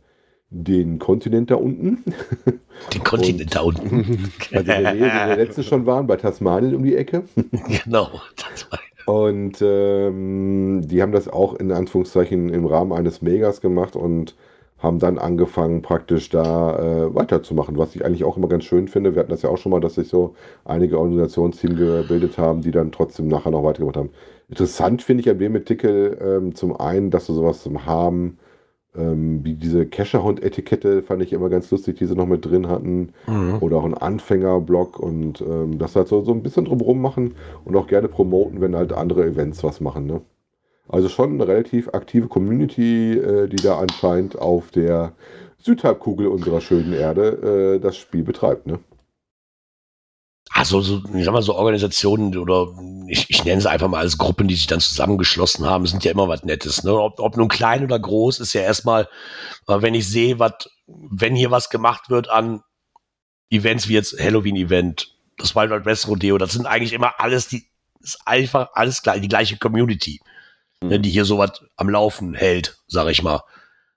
den Kontinent da unten. Den Kontinent Und- da unten. Also in der Nähe, wo wir letztens schon waren, bei Tasmanien um die Ecke. genau. Das war, Und ähm, die haben das auch in Anführungszeichen im Rahmen eines Megas gemacht und haben dann angefangen, praktisch da äh, weiterzumachen, was ich eigentlich auch immer ganz schön finde. Wir hatten das ja auch schon mal, dass sich so einige Organisationsteams gebildet haben, die dann trotzdem nachher noch weitergemacht haben. Interessant finde ich an dem mit Tickel ähm, zum einen, dass sie sowas zum haben, ähm, wie diese Kescherhund-Etikette fand ich immer ganz lustig, die sie noch mit drin hatten mhm. oder auch ein Anfängerblock und ähm, das halt so, so ein bisschen drumherum machen und auch gerne promoten, wenn halt andere Events was machen. Ne? Also schon eine relativ aktive Community, äh, die da anscheinend auf der Südhalbkugel unserer schönen Erde äh, das Spiel betreibt. Ne? Also, so, ich sag mal, so Organisationen oder ich, ich nenne es einfach mal als Gruppen, die sich dann zusammengeschlossen haben, sind ja immer was Nettes. Ne? Ob, ob nun klein oder groß, ist ja erstmal, äh, wenn ich sehe, was, wenn hier was gemacht wird an Events wie jetzt Halloween-Event, das Wild Wild West Rodeo, das sind eigentlich immer alles die, ist einfach alles gleich, die gleiche Community, ne, die hier sowas am Laufen hält, sag ich mal,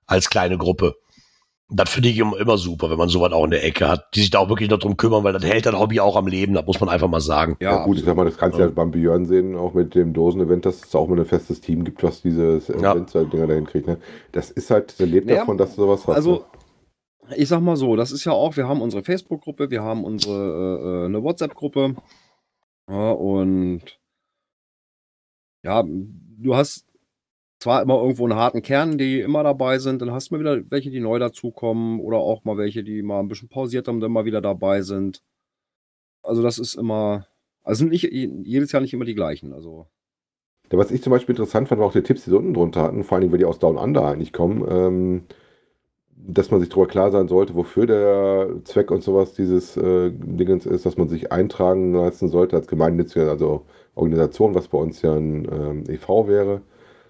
als kleine Gruppe. Das finde ich immer, immer super, wenn man sowas auch in der Ecke hat, die sich da auch wirklich noch drum kümmern, weil das hält das Hobby auch am Leben, das muss man einfach mal sagen. Ja, gut, ich sag mal, das kannst du Ja. ja beim Björn sehen, auch mit dem Dosen-Event, dass es auch mal ein festes Team gibt, was diese Ja. Events-Dinger dahin kriegt. Ne? Das ist halt, der lebt Naja, davon, dass du sowas hast. Also, ne? ich sag mal so, das ist ja auch, wir haben unsere Facebook-Gruppe, wir haben unsere äh, äh, eine WhatsApp-Gruppe. Ja, und ja, du hast zwar immer irgendwo einen harten Kern, die immer dabei sind, dann hast du mal wieder welche, die neu dazukommen oder auch mal welche, die mal ein bisschen pausiert haben, dann mal wieder dabei sind. Also das ist immer, also sind nicht jedes Jahr nicht immer die gleichen. Also Ja, was ich zum Beispiel interessant fand, war auch die Tipps, die sie unten drunter hatten, vor allem, weil die aus Down Under eigentlich kommen, ähm, dass man sich darüber klar sein sollte, wofür der Zweck und sowas dieses äh, Dingens ist, dass man sich eintragen lassen sollte als gemeinnützige also Organisation, was bei uns ja ein ähm, e.V. wäre,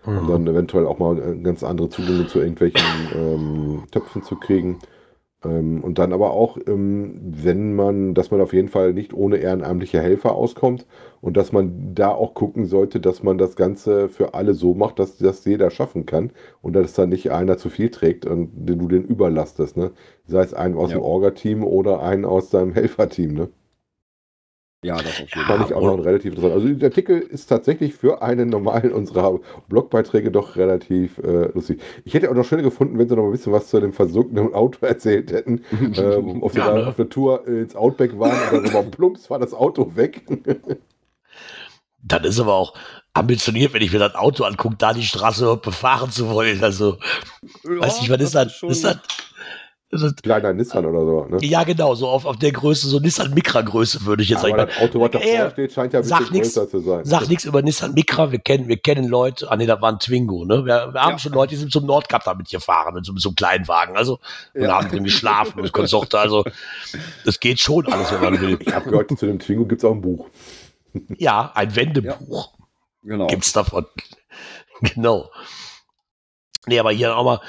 Mhm. und dann eventuell auch mal äh, ganz andere Zugänge zu irgendwelchen ähm, Töpfen zu kriegen. Ähm, und dann aber auch, ähm, wenn man, dass man auf jeden Fall nicht ohne ehrenamtliche Helfer auskommt und dass man da auch gucken sollte, dass man das Ganze für alle so macht, dass das jeder schaffen kann und dass dann nicht einer zu viel trägt und den du den überlastest, ne? Sei es einen aus Ja. dem Orga-Team oder einen aus deinem Helferteam, ne? Ja, das auf jeden Ja, Fall. Fand ich auch noch relativ interessant. Also der Artikel ist tatsächlich für einen normalen unserer Blogbeiträge doch relativ äh, lustig. Ich hätte auch noch schöner gefunden, wenn sie noch ein bisschen was zu dem versunkenen Auto erzählt hätten. ähm, ob sie Ja, da ne? auf der Tour ins Outback waren oder so mal plumps war das Auto weg. Das ist aber auch ambitioniert, wenn ich mir das Auto angucke, da die Straße überhaupt befahren zu wollen. Also, weiß nicht, was ist das? schon- Ist das, ist das Kleiner Nissan oder so. Ne? ja, genau, so auf, auf der Größe, so Nissan Micra-Größe würde ich jetzt Aber sagen. das Auto, was davor Ey, steht, scheint ja ein sag bisschen nix. größer zu sein. Sag nichts über Nissan Micra, wir kennen, wir kennen Leute, ah nee, da war ein Twingo, ne? Wir, wir haben Ja. schon Leute, die sind zum Nordkap damit gefahren, mit so, mit so einem kleinen Wagen, also, und Ja. haben drin geschlafen und Konsorte, also, das geht schon alles, wenn man will. Ich habe gehört, zu dem Twingo gibt es auch ein Buch. Ja, ein Wendebuch. Genau. gibt's davon. genau. Nee, aber hier auch mal,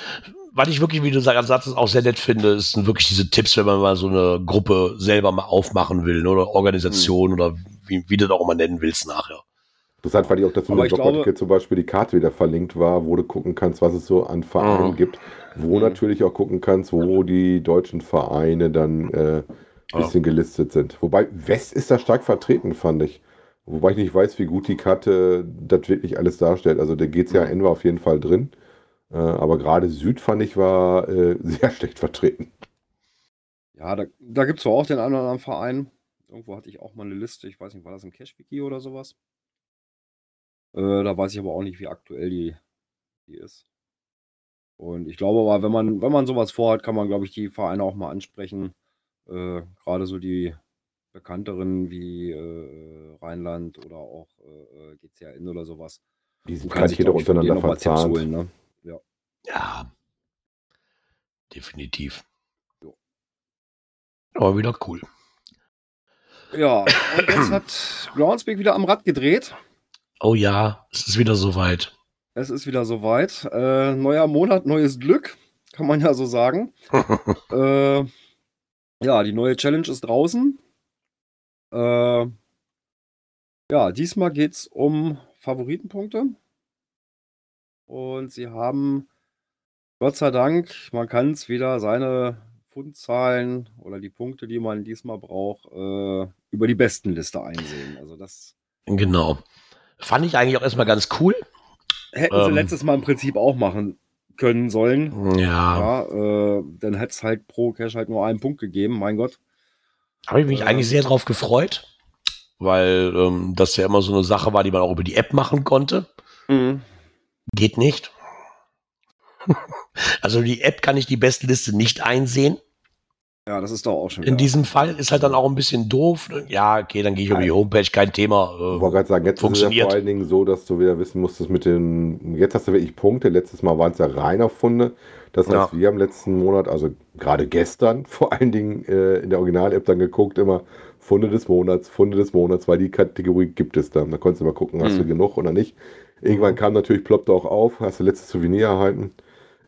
was ich wirklich, wie du sagst, auch sehr nett finde, ist sind wirklich diese Tipps, wenn man mal so eine Gruppe selber mal aufmachen will, ne, oder Organisation oder wie, wie du das auch immer nennen willst nachher. Interessant fand ich auch, dass in glaube- zum Beispiel die Karte wieder verlinkt war, wo du gucken kannst, was es so an Vereinen Mhm. gibt, wo Mhm. natürlich auch gucken kannst, wo die deutschen Vereine dann äh, ein bisschen gelistet sind. Wobei West ist da stark vertreten, fand ich. Wobei ich nicht weiß, wie gut die Karte das wirklich alles darstellt. Also der GCAN war auf jeden Fall drin. Äh, aber gerade Süd fand ich war äh, sehr schlecht vertreten. Ja, da, da gibt es zwar auch den einen oder anderen Verein. Irgendwo hatte ich auch mal eine Liste. Ich weiß nicht, war das im Cashwiki oder sowas? Äh, da weiß ich aber auch nicht, wie aktuell die, die ist. Und ich glaube aber, wenn man, wenn man sowas vorhat, kann man, glaube ich, die Vereine auch mal ansprechen. Äh, Gerade so die bekannteren wie äh, Rheinland oder auch äh, äh, GCAN oder sowas. Die sind Kann gerade sich, jeder denen untereinander verzahnt. holen, ne? Ja. Definitiv. Jo. Aber wieder cool. Ja, und jetzt hat Groundspeak wieder am Rad gedreht. Oh ja, es ist wieder soweit. Es ist wieder soweit. Äh, neuer Monat, neues Glück, kann man ja so sagen. äh, Ja, die neue Challenge ist draußen. Äh, ja, diesmal geht es um Favoritenpunkte. Und sie haben, Gott sei Dank, man kann es wieder seine Fundzahlen oder die Punkte, die man diesmal braucht, äh, über die Bestenliste einsehen. Also das Genau. Fand ich eigentlich auch erstmal ganz cool. hätten sie Ähm. letztes Mal im Prinzip auch machen können sollen. Ja, Ja, äh, dann hätte es halt pro Cash halt nur einen Punkt gegeben, mein Gott. habe ich mich äh, eigentlich sehr drauf gefreut, weil ähm, das ja immer so eine Sache war, die man auch über die App machen konnte. Geht nicht. Also die App kann ich die Bestenliste nicht einsehen. Ja, das ist doch auch schon In diesem Fall ist halt dann auch ein bisschen doof. Ja, okay, dann gehe ich über die Homepage, kein Thema. Ich wollte Äh, gerade sagen, jetzt ist es ja Funktioniert. vor allen Dingen so, dass du wieder wissen musstest mit den, jetzt hast du wirklich Punkte, letztes Mal waren es ja rein auf Funde. Das heißt, Ja. wir haben letzten Monat, also gerade gestern, vor allen Dingen äh, in der Original-App dann geguckt, immer Funde des Monats, Funde des Monats, weil die Kategorie gibt es dann. Da konntest du mal gucken, hast Mhm. du genug oder nicht. Irgendwann kam natürlich, ploppte auch auf, hast du letztes Souvenir erhalten.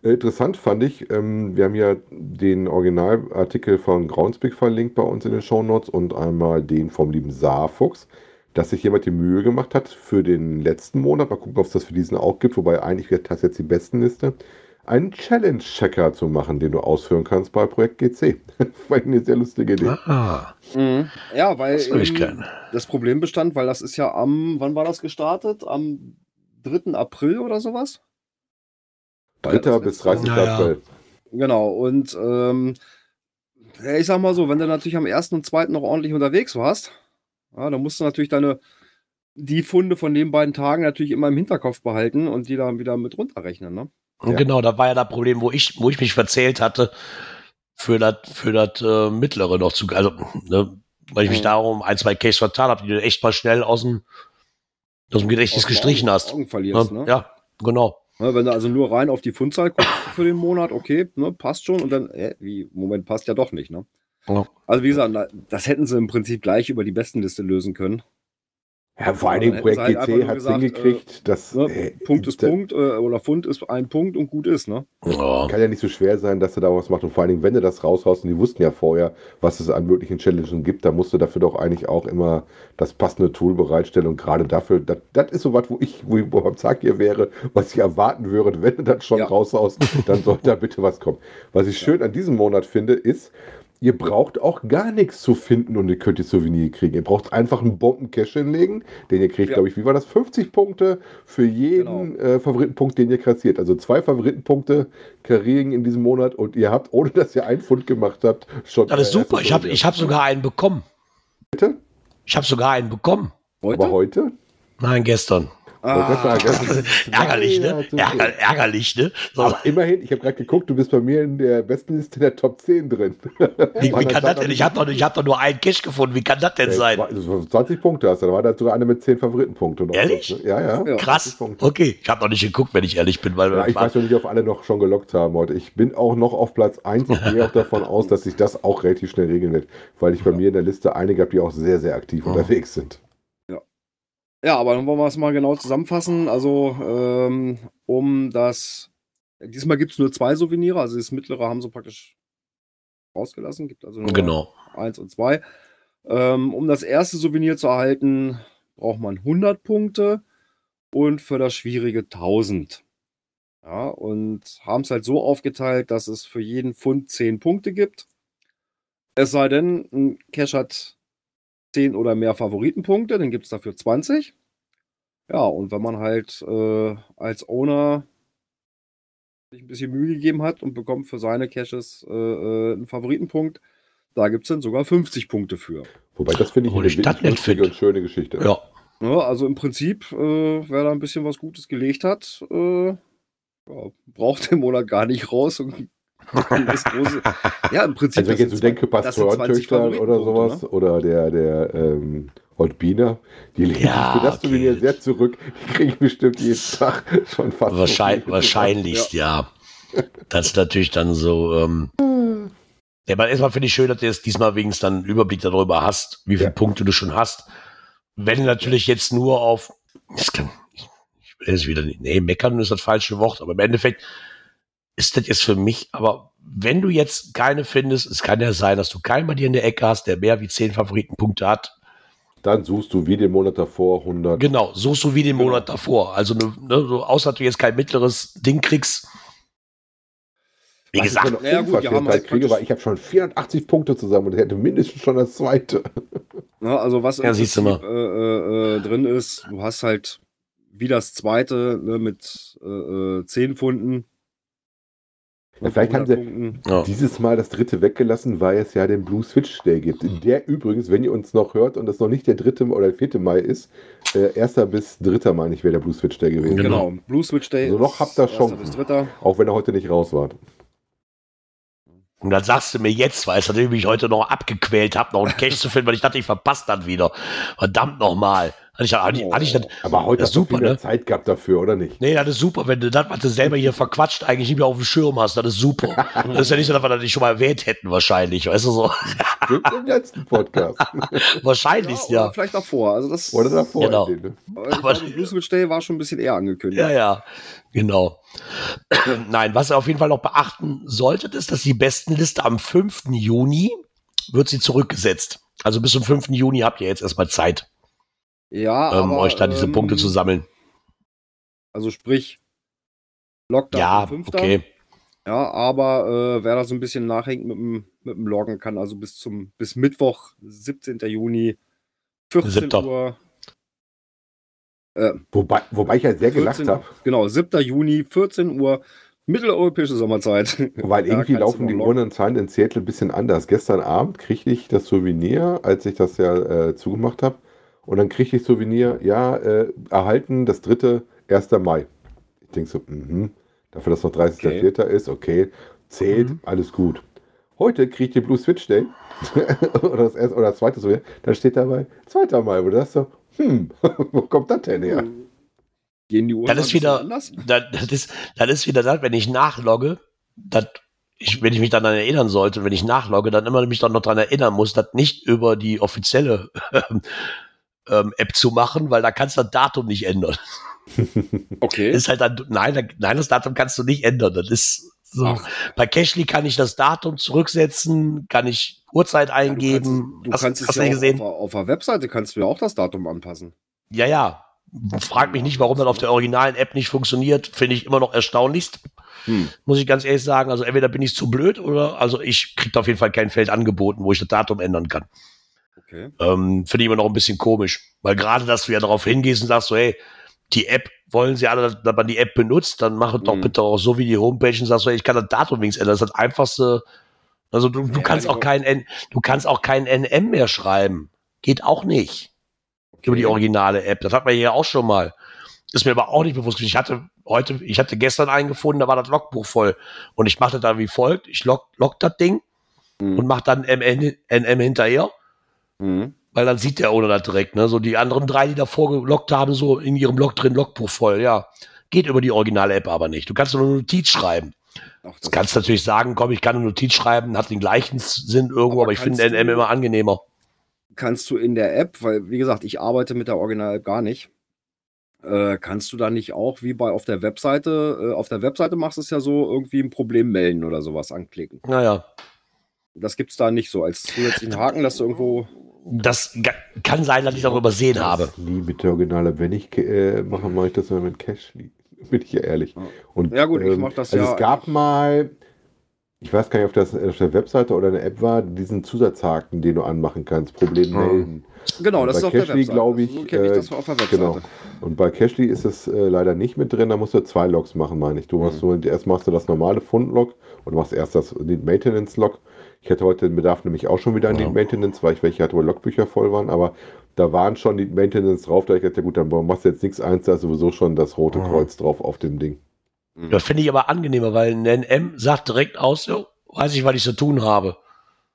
Interessant fand ich, ähm, wir haben ja den Originalartikel von Groundspeak verlinkt bei uns in den Shownotes und einmal den vom lieben Saarfuchs, dass sich jemand die Mühe gemacht hat für den letzten Monat, mal gucken, ob es das für diesen auch gibt, wobei eigentlich wird das jetzt die Bestenliste, einen Challenge-Checker zu machen, den du ausführen kannst bei Projekt GC. War eine sehr lustige Idee. ah, Mhm. Ja, weil das ich ähm, das Problem bestand, weil das ist ja am, wann war das gestartet? Am 3. April oder sowas? War ja 3. das bis letzte 30. Mal. Ja, ja. Genau, und ähm, ich sag mal so, wenn du natürlich am 1. und 2. noch ordentlich unterwegs warst, ja, dann musst du natürlich deine die Funde von den beiden Tagen natürlich immer im Hinterkopf behalten und die dann wieder mit runterrechnen, ne? Und Ja. Genau, da war ja das Problem, wo ich, wo ich mich verzählt hatte, für das für das äh, mittlere noch zu, also ne, weil ich mich Mhm. darum ein, zwei Case vertan habe, die du echt mal schnell aus dem aus dem Gedächtnis Aus gestrichen Augen, hast. Augen verlierst, Ja, ne? ja, genau. Ne, wenn du also nur rein auf die Fundzahl guckst für den Monat, okay, ne, passt schon. Und dann, äh, wie, Moment, passt ja doch nicht, ne? Ja. Also wie gesagt, das hätten sie im Prinzip gleich über die Bestenliste lösen können. Ja, vor sie Projekt halt GC hat es hingekriegt, dass Ne? äh, Punkt ist da- Punkt äh, oder Fund ist ein Punkt und gut ist, ne? Kann ja nicht so schwer sein, dass du da was machst. Und vor allen Dingen, wenn du das raushaust, und die wussten ja vorher, was es an möglichen Challenges gibt, dann musst du dafür doch eigentlich auch immer das passende Tool bereitstellen. Und gerade dafür, das, das ist so was, wo ich, wo ich beim Tag hier wäre, was ich erwarten würde, wenn du das schon Ja. raushaust, dann sollte da bitte was kommen. Was ich schön an diesem Monat finde, ist, Ihr braucht auch gar nichts zu finden und ihr könnt die Souvenir kriegen. Ihr braucht einfach einen Bomben-Cash hinlegen, den ihr kriegt, Ja. glaube ich, wie war das? 50 Punkte für jeden Genau. äh, Favoritenpunkt, den ihr kassiert. Also zwei Favoritenpunkte karieren in diesem Monat und ihr habt, ohne dass ihr einen Pfund gemacht habt, schon. Das ist euer super. Ich habe ich hab sogar einen bekommen. Bitte? Ich habe sogar einen bekommen. Heute? Aber heute? Nein, gestern. Ah, Ärgerlich, Ja, ne? Ärger, ärgerlich, ne? So, Aber immerhin, ich habe gerade geguckt, du bist bei mir in der besten Liste der Top 10 drin. wie, wie kann das denn? Ich habe doch, ich hab doch nur einen Cash gefunden. Wie kann das denn sein? Also 20 Punkte hast du, da war da sogar einer mit 10 Favoritenpunkten. Und Ehrlich? ne? Ja, ja. Ja. Krass. 20 Punkte. Okay, ich habe noch nicht geguckt, wenn ich ehrlich bin, weil Ja, ich weiß noch nicht, ob alle noch schon gelockt haben heute. Ich bin auch noch auf Platz 1. Ich gehe auch davon aus, dass sich das auch relativ schnell regeln wird, weil ich bei mir in der Liste einige habe, die auch sehr, sehr aktiv Oh. unterwegs sind. Ja, aber dann wollen wir es mal genau zusammenfassen. Also, ähm, um das. Diesmal gibt es nur zwei Souvenire, also das mittlere haben sie praktisch rausgelassen. Gibt also nur Genau. eins und zwei. Ähm, um das erste Souvenir zu erhalten, braucht man 100 Punkte und für das schwierige 1000. Ja, und haben es halt so aufgeteilt, dass es für jeden Pfund 10 Punkte gibt. Es sei denn, ein Cash hat 10 oder mehr Favoritenpunkte, dann gibt es dafür 20. Ja, und wenn man halt äh, als Owner sich ein bisschen Mühe gegeben hat und bekommt für seine Caches äh, äh, einen Favoritenpunkt, da gibt es dann sogar 50 Punkte für. Wobei, das finde ich Obwohl eine lustige und schöne Geschichte. Ja. Ja, also im Prinzip, äh, wer da ein bisschen was Gutes gelegt hat, äh, ja, braucht den Monat gar nicht raus und große. Ja, im Prinzip. Also wenn ich jetzt so denke, zwei- das sind 20 Pastorentöchter oder sowas, oder der, der ähm, Holtbiner, die legen Ja, sich für das okay. Souvenir sehr zurück. Die kriege ich bestimmt jeden Tag schon fast. Wahrscheinlich, so wahrscheinlich, ja. Das ist natürlich dann so. Ähm, ja, aber erstmal finde ich schön, dass du jetzt diesmal wenigstens dann einen Überblick darüber hast, wie viele Ja. Punkte du schon hast. Wenn du natürlich jetzt nur auf. Das kann, ich, ich will jetzt wieder nicht. Nee, meckern ist das falsche Wort, aber im Endeffekt ist das jetzt für mich aber wenn du jetzt keine findest, es kann ja sein, dass du keinen bei dir in der Ecke hast, der mehr wie 10 Favoritenpunkte hat. Dann suchst du wie den Monat davor 100. Genau, suchst du wie den Monat davor. Also, ne, ne, so, außer dass du jetzt kein mittleres Ding kriegst. Wie Was ich gesagt, gut, die haben Unverschämtheit halt kriege, weil ich habe schon 480 Punkte zusammen und hätte mindestens schon das zweite. Ja, also was im Ja, Prinzip, äh, äh, äh, drin ist, du hast halt wie das zweite ne, mit äh, äh, 10 Pfunden. Ja, vielleicht haben sie- Punkten. ja. Dieses Mal das dritte weggelassen, weil es ja den Blue Switch Day gibt. Der übrigens, wenn ihr uns noch hört und das noch nicht der dritte oder der vierte Mai ist, äh, erster bis dritter Mai nicht wäre der Blue Switch Day gewesen. Genau. Genau, Blue Switch Day. Also noch habt ihr erster Chancen. bis dritter. Auch wenn er heute nicht raus war. Und dann sagst du mir jetzt, weißt du, nachdem ich mich heute noch abgequält habe, noch einen Cash zu finden, weil ich dachte, ich verpasse das wieder. Verdammt nochmal. Hatte ich, hatte ich, hatte ich das, Aber heute Das hast du super, viel mehr ne? Zeit gehabt dafür, oder nicht? nee, das ist super, wenn du das, was du selber hier verquatscht, eigentlich nicht mehr auf dem Schirm hast. Das ist super. Das ist ja nicht so, dass wir das nicht schon mal erwähnt hätten, wahrscheinlich. Weißt du so? Stimmt im letzten Podcast. Wahrscheinlich, Ja, ja. Vielleicht davor. Also das, oder davor. Genau. den, ne? Aber ich Aber- glaube, Blue Switch Day war schon ein bisschen eher angekündigt. Ja, ja, genau. Nein, was ihr auf jeden Fall noch beachten solltet, ist, dass die Bestenliste am 5. Juni wird sie zurückgesetzt. Also bis zum 5. Juni habt ihr jetzt erstmal Zeit, Ja, ähm, aber, euch da diese ähm, Punkte zu sammeln. Also sprich, Lockdown Ja, 5. okay. Ja, aber äh, wer da so ein bisschen nachhängt mit dem, mit dem Loggen, kann also bis zum bis Mittwoch, 17. Juni, 14 Siebter. Uhr. Wobei, wobei ich ja sehr gelacht 14 habe, Genau, 7. Juni, 14 Uhr, mitteleuropäische Sommerzeit. weil irgendwie laufen die. Uhren anscheinend in Seattle ein bisschen anders. Gestern Abend kriegte ich das Souvenir, als ich das ja äh, zugemacht habe. Und dann kriegte ich Souvenir, ja, äh, erhalten, das dritte, 1. Mai. Ich denke so, mhm, dafür, dass noch 30.04. ist, okay, zählt, Mhm. alles gut. Heute kriege ich den Blue Switch Day oder, das erste, oder das zweite Souvenir, dann steht dabei 2. Mai. Und das so, hm, wo kommt das denn her? Gehen die Uhren Das ist wieder- anders? Das, das, ist, das ist wieder das, wenn ich nachlogge, das, ich, wenn ich mich dann daran erinnern sollte, wenn ich nachlogge, dann immer mich dann noch daran erinnern muss, das nicht über die offizielle ähm, App zu machen, weil da kannst du das Datum nicht ändern. Okay. Ist halt dann, nein, nein, das Datum kannst du nicht ändern. Das ist so. Ach. Bei Cashly kann ich das Datum zurücksetzen, kann ich Uhrzeit eingeben. Du Hast- kannst es hast ja du auch nicht gesehen? auf, auf der Webseite kannst du ja auch das Datum anpassen. Ja, ja. Frag mich nicht, warum das auf der originalen App nicht funktioniert. Finde ich immer noch erstaunlichst. Hm. Muss ich ganz ehrlich sagen. Also entweder bin ich zu blöd oder also ich kriege auf jeden Fall kein Feld angeboten, wo ich das Datum ändern kann. Okay. Ähm, Finde ich immer noch ein bisschen komisch. Weil gerade, dass du ja darauf hingehst und sagst so, hey, die App, wollen sie alle, dass man die App benutzt, dann mach es doch Mhm. bitte auch so wie die Homepage und sagst so, hey, ich kann das Datum wenigstens ändern. Das ist das einfachste. Also du, du Ja, kannst die- auch kein N, du kannst auch kein NM mehr schreiben. Geht auch nicht über die originale App. Das hat man hier auch schon mal. Ist mir aber auch nicht bewusst. Ich hatte heute, ich hatte gestern einen gefunden, da war das Logbuch voll. Und ich machte da wie folgt. Ich log, log das Ding Mhm. und mache dann MN, NM hinterher, Mhm. weil dann sieht der ohne das direkt. Ne? So die anderen drei, die davor gelockt haben, so in ihrem Log drin, Logbuch voll. Ja, geht über die originale App aber nicht. Du kannst nur eine Notiz schreiben. Ach, Du kannst natürlich sagen, komm, ich kann eine Notiz schreiben, hat den gleichen Sinn irgendwo, Aber aber, ich finde NM immer angenehmer. kannst du in der App, weil wie gesagt, ich arbeite mit der Original-App gar nicht, äh, kannst du da nicht auch wie bei auf der Webseite, äh, auf der Webseite machst du es ja so irgendwie ein Problem melden oder sowas anklicken. Naja. Das gibt's da nicht so als zusätzlichen Haken, dass du irgendwo Das kann sein, dass ich das übersehen habe. Nie mit der Originale. Wenn ich äh, mache, mache ich das immer mit Cashly. Bin ich ja ehrlich. Ja. Und, Ja gut, ich ähm, mach das also ja Es gab mal, ich weiß gar nicht, ob das auf der Webseite oder eine App war, diesen Zusatzhaken, den du anmachen kannst. Problem Ja. melden. Genau, das ist auf der Cashly, Webseite. glaub ich, so kenne ich äh, das auf der Webseite. Genau. Und bei Cashly ist es äh, leider nicht mit drin, da musst du zwei Logs machen, meine ich. Du machst Mhm. nur, erst machst du das normale Fundlog und machst erst das Need Maintenance Log. Ich hatte heute den Bedarf nämlich auch schon wieder an Ja. Need Maintenance, weil ich welche hatte, wo Logbücher voll waren, aber da waren schon Need Maintenance drauf, da ich gedacht, ja gut, dann machst du jetzt nichts eins, da ist sowieso schon das rote Ja. Kreuz drauf auf dem Ding. Mhm. Das finde ich aber angenehmer, weil ein NM sagt direkt aus, jo, weiß ich, was ich zu tun habe.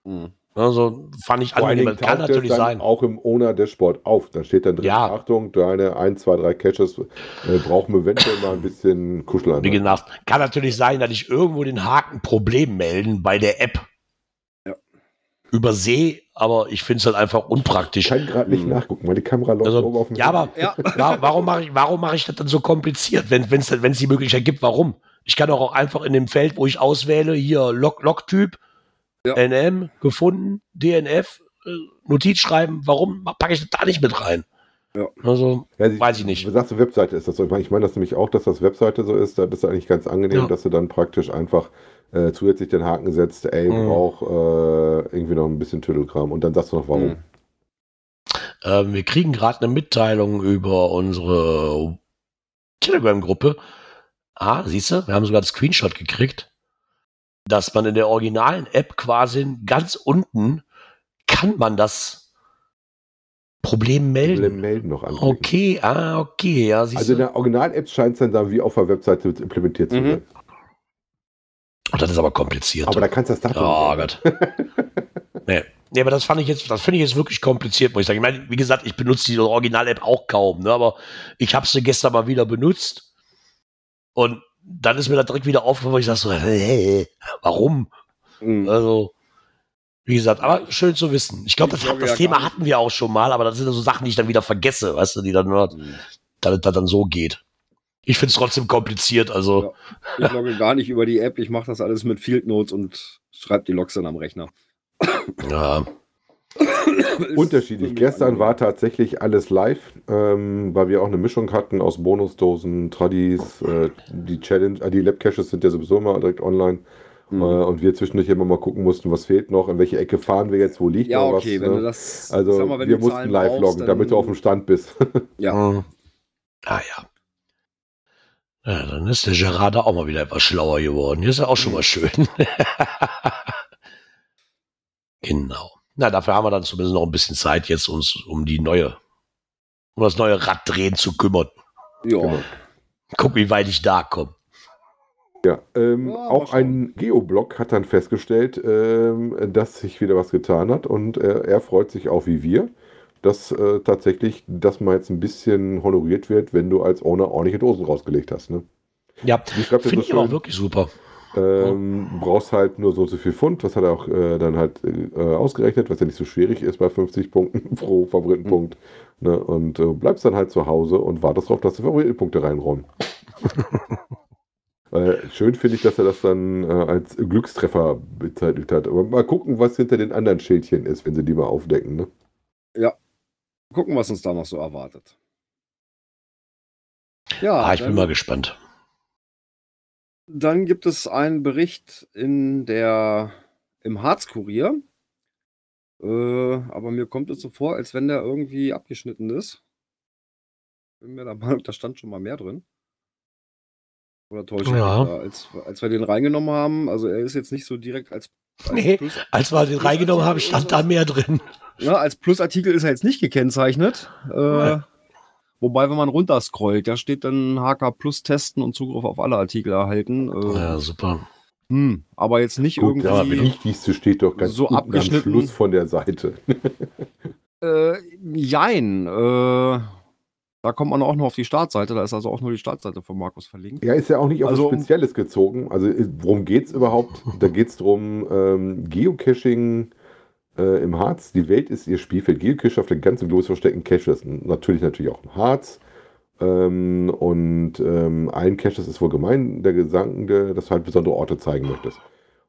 Mhm. Also fand ich Vor Kann natürlich sein. auch im Owner-Dashboard auf. Da steht dann drin, Ja. Achtung, deine 1, 2, 3 Caches äh, brauchen wir eventuell mal ein bisschen Wie Kuscheleinheit. gesagt, kann natürlich sein, dass ich irgendwo den Haken Problem melden bei der App. Übersehe, aber ich finde es halt einfach Ich unpraktisch. kann gerade nicht Mhm. nachgucken, weil die Kamera läuft Also, oben auf dem ja, aber Ja. wa- warum mache ich, warum mache ich das dann so kompliziert, wenn es wenn es die Möglichkeit gibt? Warum? Ich kann auch einfach in dem Feld, wo ich auswähle, hier Log, Log-Typ, Ja. NM, gefunden, DNF, äh, Notiz schreiben, warum packe ich das da nicht mit rein? Ja. Also, Ja, sie- Weiß ich nicht. Du sagst, du Webseite ist das so. Ich meine, das nämlich auch, dass das Webseite so ist. Da ist das eigentlich ganz angenehm, Ja. dass du dann praktisch einfach äh, zusätzlich den Haken setzt, ey, Mhm. brauch äh, irgendwie noch ein bisschen Tüdelkram. Und dann sagst du noch, warum. Mhm. ähm, wir kriegen gerade eine Mitteilung über unsere Telegram-Gruppe. Ah, siehst du, wir haben sogar das Screenshot gekriegt, dass man in der originalen App quasi ganz unten kann man das Problem melden. Problem melden noch anklicken. Okay, ah, okay, ja, Also in der Original-App scheint es dann da wie auf der Webseite implementiert zu Mhm. sein. Oh, das ist aber kompliziert. Aber da kannst du das Datum oh Gott. nee. nee, aber das fand ich jetzt, das finde ich jetzt wirklich kompliziert, muss ich sagen. Ich meine, wie gesagt, ich benutze die Original-App auch kaum, ne? aber ich habe sie gestern mal wieder benutzt und dann ist mir das direkt wieder aufgefallen, wo ich sage so, hey, warum? Mhm. Also, wie gesagt, aber schön zu wissen. Ich glaube, das, glaube das ja Thema hatten wir auch schon mal, aber das sind so Sachen, die ich dann wieder vergesse, weißt du, die dann, nur- Mhm. dass das dann so geht. Ich finde es trotzdem kompliziert, also. Ich logge gar nicht über die App, ich mache das alles mit Field Notes und schreibe die Logs dann am Rechner. Ja. Unterschiedlich. Gestern war tatsächlich alles live, ähm, weil wir auch eine Mischung hatten aus Bonusdosen, Tradis, äh, die Challenge, äh, die Lab-Caches sind ja sowieso immer direkt online. Mhm. Äh, und wir zwischendurch immer mal gucken mussten, was fehlt noch, in welche Ecke fahren wir jetzt, wo liegt ja, noch okay, was. wenn ne? du das. also sag mal, wenn wir du mussten Zahlen live brauchst, loggen, dann- damit du auf dem Stand bist. Ja. Mhm. Ah ja. Ja, dann ist der Gerard auch mal wieder etwas schlauer geworden. Hier ist ja auch schon mal schön. genau. Na, dafür haben wir dann zumindest noch ein bisschen Zeit, jetzt uns um die neue, um das neue Rad drehen zu kümmern. ja. Guck, wie weit ich da komme. Ja, ähm, Ja, auch ein Geoblog hat dann festgestellt, ähm, dass sich wieder was getan hat und äh, er freut sich auch wie wir, dass äh, tatsächlich das mal jetzt ein bisschen honoriert wird, wenn du als Owner ordentliche Dosen rausgelegt hast. Ne? Ja, finde so ich aber auch schön? wirklich super. Ähm, du brauchst halt nur so und so viel Pfund, das hat er auch äh, dann halt äh, ausgerechnet, was ja nicht so schwierig ist bei 50 Punkten pro Favoritenpunkt. Ne? Und äh, bleibst dann halt zu Hause und wartest darauf, dass die Favoritenpunkte reinrollen. äh, schön finde ich, dass er das dann äh, als Glückstreffer bezeichnet hat. Aber mal gucken, was hinter den anderen Schildchen ist, wenn sie die mal aufdecken. Ne? Gucken, was uns da noch so erwartet. Ja, Ah, ich bin dann- mal gespannt. Dann gibt es einen Bericht in der, im Harzkurier. Äh, aber mir kommt es so vor, als wenn der irgendwie abgeschnitten ist. Bin mir der Meinung, da stand schon mal mehr drin. Oder täusche ich Ja. Als, als wir den reingenommen haben, also er ist jetzt nicht so direkt als, als, Nee, Plus, Als wir den reingenommen haben, stand da mehr drin. ja, als Plusartikel ist er jetzt nicht gekennzeichnet. Äh, wobei, wenn man runterscrollt, da steht dann HK Plus testen und Zugriff auf alle Artikel erhalten. Äh, Ja, super. hm, aber jetzt nicht Gut, das irgendwie. Wichtigste steht doch ganz so unten abgeschnitten. am Schluss von der Seite. Äh, jein. Äh, da kommt man auch noch auf die Startseite. Da ist also auch nur die Startseite von Markus verlinkt. Ja, ist ja auch nicht auf Also, was Spezielles gezogen. Also äh, worum geht es überhaupt? Da geht es darum, ähm, Geocaching äh, im Harz. Die Welt ist ihr Spielfeld. Geocache auf der ganzen Globus verstecken Caches. Natürlich natürlich auch im Harz. Ähm, und ähm, ein Cache ist wohl gemein, der Gedanke, dass du halt besondere Orte zeigen möchtest.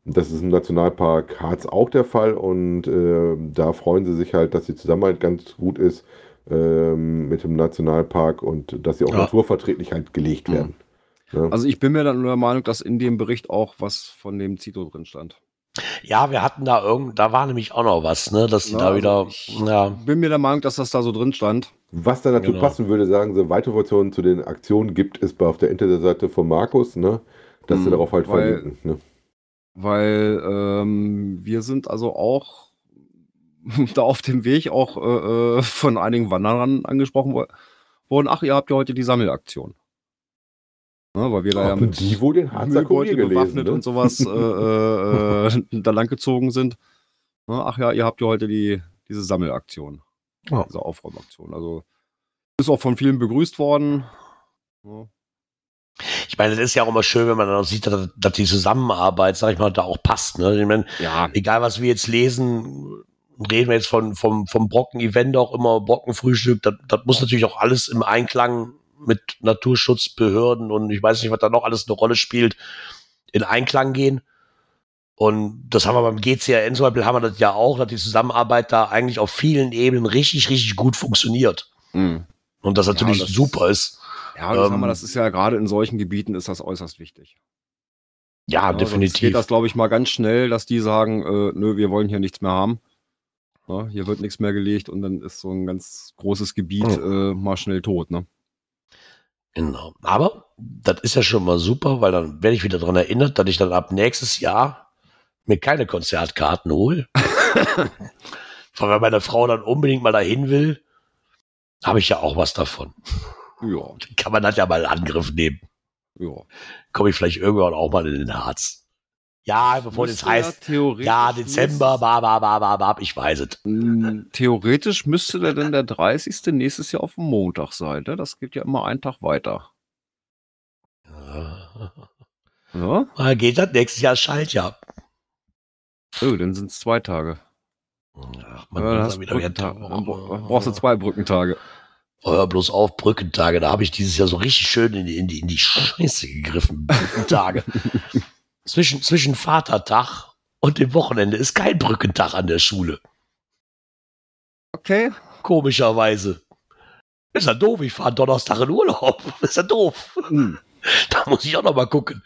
Und das ist im Nationalpark Harz auch der Fall. Und äh, da freuen sie sich halt, dass die Zusammenarbeit ganz gut ist ähm, mit dem Nationalpark und dass sie auch Ja. naturverträglich halt gelegt Mhm. werden. Ja. Also ich bin mir dann nur der Meinung, dass in dem Bericht auch was von dem Zito drin stand. Ja, wir hatten da irgend, da war nämlich auch noch was, ne, dass die Ja, da also wieder, ich- ja, Bin mir der Meinung, dass das da so drin stand. Was da dazu Genau. passen würde, sagen sie, weitere Informationen zu den Aktionen gibt es bei auf der Internetseite von Markus, ne? Dass sie Mhm, darauf halt weil- verlinken. Ne? Weil ähm, wir sind also auch da auf dem Weg auch äh, äh, von einigen Wanderern angesprochen wo- worden. Ach, ihr habt ja heute die Sammelaktion. Ne, weil wir da ja mit die wohl den Müllbeutel gelesen, bewaffnet ne? und sowas äh, äh, äh, da lang gezogen sind. Ne, ach ja, ihr habt ja heute die, diese Sammelaktion. Ja. Diese Aufräumaktion. Also ist auch von vielen begrüßt worden. Ne. ich meine, das ist ja auch immer schön, wenn man dann auch sieht, dass, dass die Zusammenarbeit, sag ich mal, da auch passt, ne, ich meine, Ja, egal was wir jetzt lesen, reden wir jetzt von, vom, vom Brocken-Event auch immer, Brockenfrühstück, das, das muss natürlich auch alles im Einklang mit Naturschutzbehörden und ich weiß nicht, was da noch alles eine Rolle spielt, in Einklang gehen. Und das haben wir beim GCRN zum Beispiel, haben wir das ja auch, dass die Zusammenarbeit da eigentlich auf vielen Ebenen richtig, richtig gut funktioniert. Mhm. Und das natürlich das- super ist. Ja, das, Ähm, wir, das ist ja gerade in solchen Gebieten ist das äußerst wichtig. Ja, Ja, definitiv. geht das, glaube ich, mal ganz schnell, dass die sagen, äh, nö, wir wollen hier nichts mehr haben. Ne, hier wird nichts mehr gelegt und dann ist so ein ganz großes Gebiet äh, mal schnell tot. Ne? Genau. Aber das ist ja schon mal super, weil dann werde ich wieder daran erinnert, dass ich dann ab nächstes Jahr mir keine Konzertkarten hole. Weil wenn meine Frau dann unbedingt mal dahin will, habe ich ja auch was davon. Ja, Kann man das ja mal in Angriff nehmen. ja. Komme ich vielleicht irgendwann auch mal in den Harz. Ja, bevor das heißt, theoretisch ja, Dezember, ba, ba, ba, ba, ba, ich weiß es. Mm, Theoretisch müsste der denn der 30. nächstes Jahr auf dem Montag sein. Ne? Das geht ja immer einen Tag weiter. Ja? Mal geht das nächstes Jahr Schaltjahr. Oh, dann sind es zwei Tage. Ach, Ja, man dann hast ja du wieder Dann bra- brauchst du zwei Brückentage. Hör bloß auf, Brückentage. Da habe ich dieses Jahr so richtig schön in die, in die, in die Scheiße gegriffen. Brückentage. zwischen, zwischen Vatertag und dem Wochenende ist kein Brückentag an der Schule. Okay. Komischerweise. Ist ja doof, ich fahre Donnerstag in Urlaub. Ist ja doof. Hm, Da muss ich auch noch mal gucken.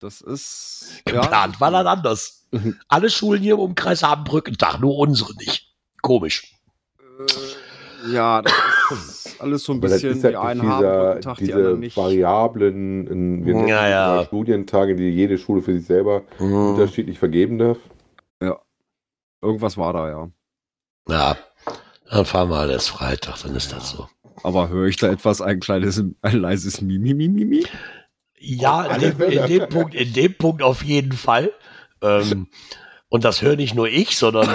Das ist. Geplant war dann anders. Mhm. Alle Schulen hier im Umkreis haben Brückentag, nur unsere nicht. Komisch. Äh, ja, das ist alles so ein Aber bisschen, ist halt die einen haben dieser, Brückentag, die diese anderen nicht. Variablen, in, wir Ja, ja. Studientage, die jede Schule für sich selber Hm. unterschiedlich vergeben darf. Irgendwas war da, ja. Ja, dann fahren wir halt erst Freitag, dann ist das so. Aber höre ich da etwas, ein kleines, ein leises Mimi, Mimi, Mimi? Ja, in dem, in dem Punkt, in dem Punkt auf jeden Fall. Ähm, und das höre nicht nur ich, sondern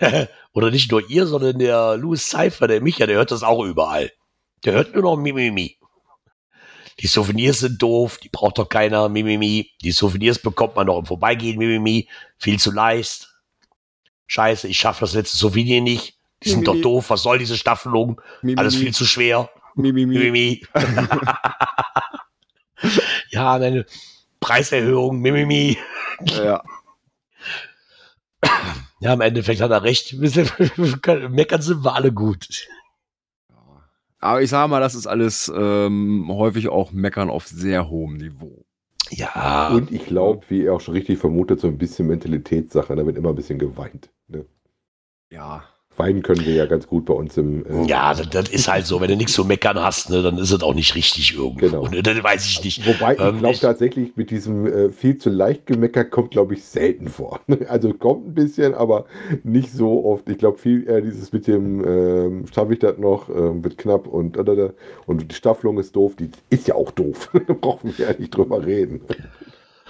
oder nicht nur ihr, sondern der Louis Cypher, der Micha, der hört das auch überall. Der hört nur noch Mimimi. Die Souvenirs sind doof, die braucht doch keiner, Mimimi. Die Souvenirs bekommt man noch im Vorbeigehen, Mimimi. Viel zu leicht. Scheiße, ich schaffe das letzte Souvenir nicht. Die sind doch Mimimi. doof, was soll diese Staffelung? Mimi, Alles viel zu schwer. Mimi, Mimi. Mimimi. ja, eine Preiserhöhung, Mimimi. Ja. Ja, im Endeffekt hat er recht. Meckern sind wir alle gut. Aber ich sage mal, das ist alles ähm, häufig auch Meckern auf sehr hohem Niveau. Ja, Und ich glaube, wie ihr auch schon richtig vermutet, so ein bisschen Mentalitätssache. Da wird immer ein bisschen geweint. Ne? Ja. Weinen können wir ja ganz gut bei uns im. äh, ja, das, das ist halt so. Wenn du nichts zu meckern hast, ne, dann ist es auch nicht richtig irgendwo. Genau. Ne? Das weiß ich nicht. Wobei ich Ähm, glaube ich- tatsächlich, mit diesem äh, viel zu leicht Gemecker kommt, glaube ich, selten vor. Also kommt ein bisschen, aber nicht so oft. Ich glaube viel eher dieses mit dem, ähm, schaffe ich das noch, ähm, wird knapp und, und, und, und die Staffelung ist doof. Die ist ja auch doof. da brauchen wir ja nicht drüber reden.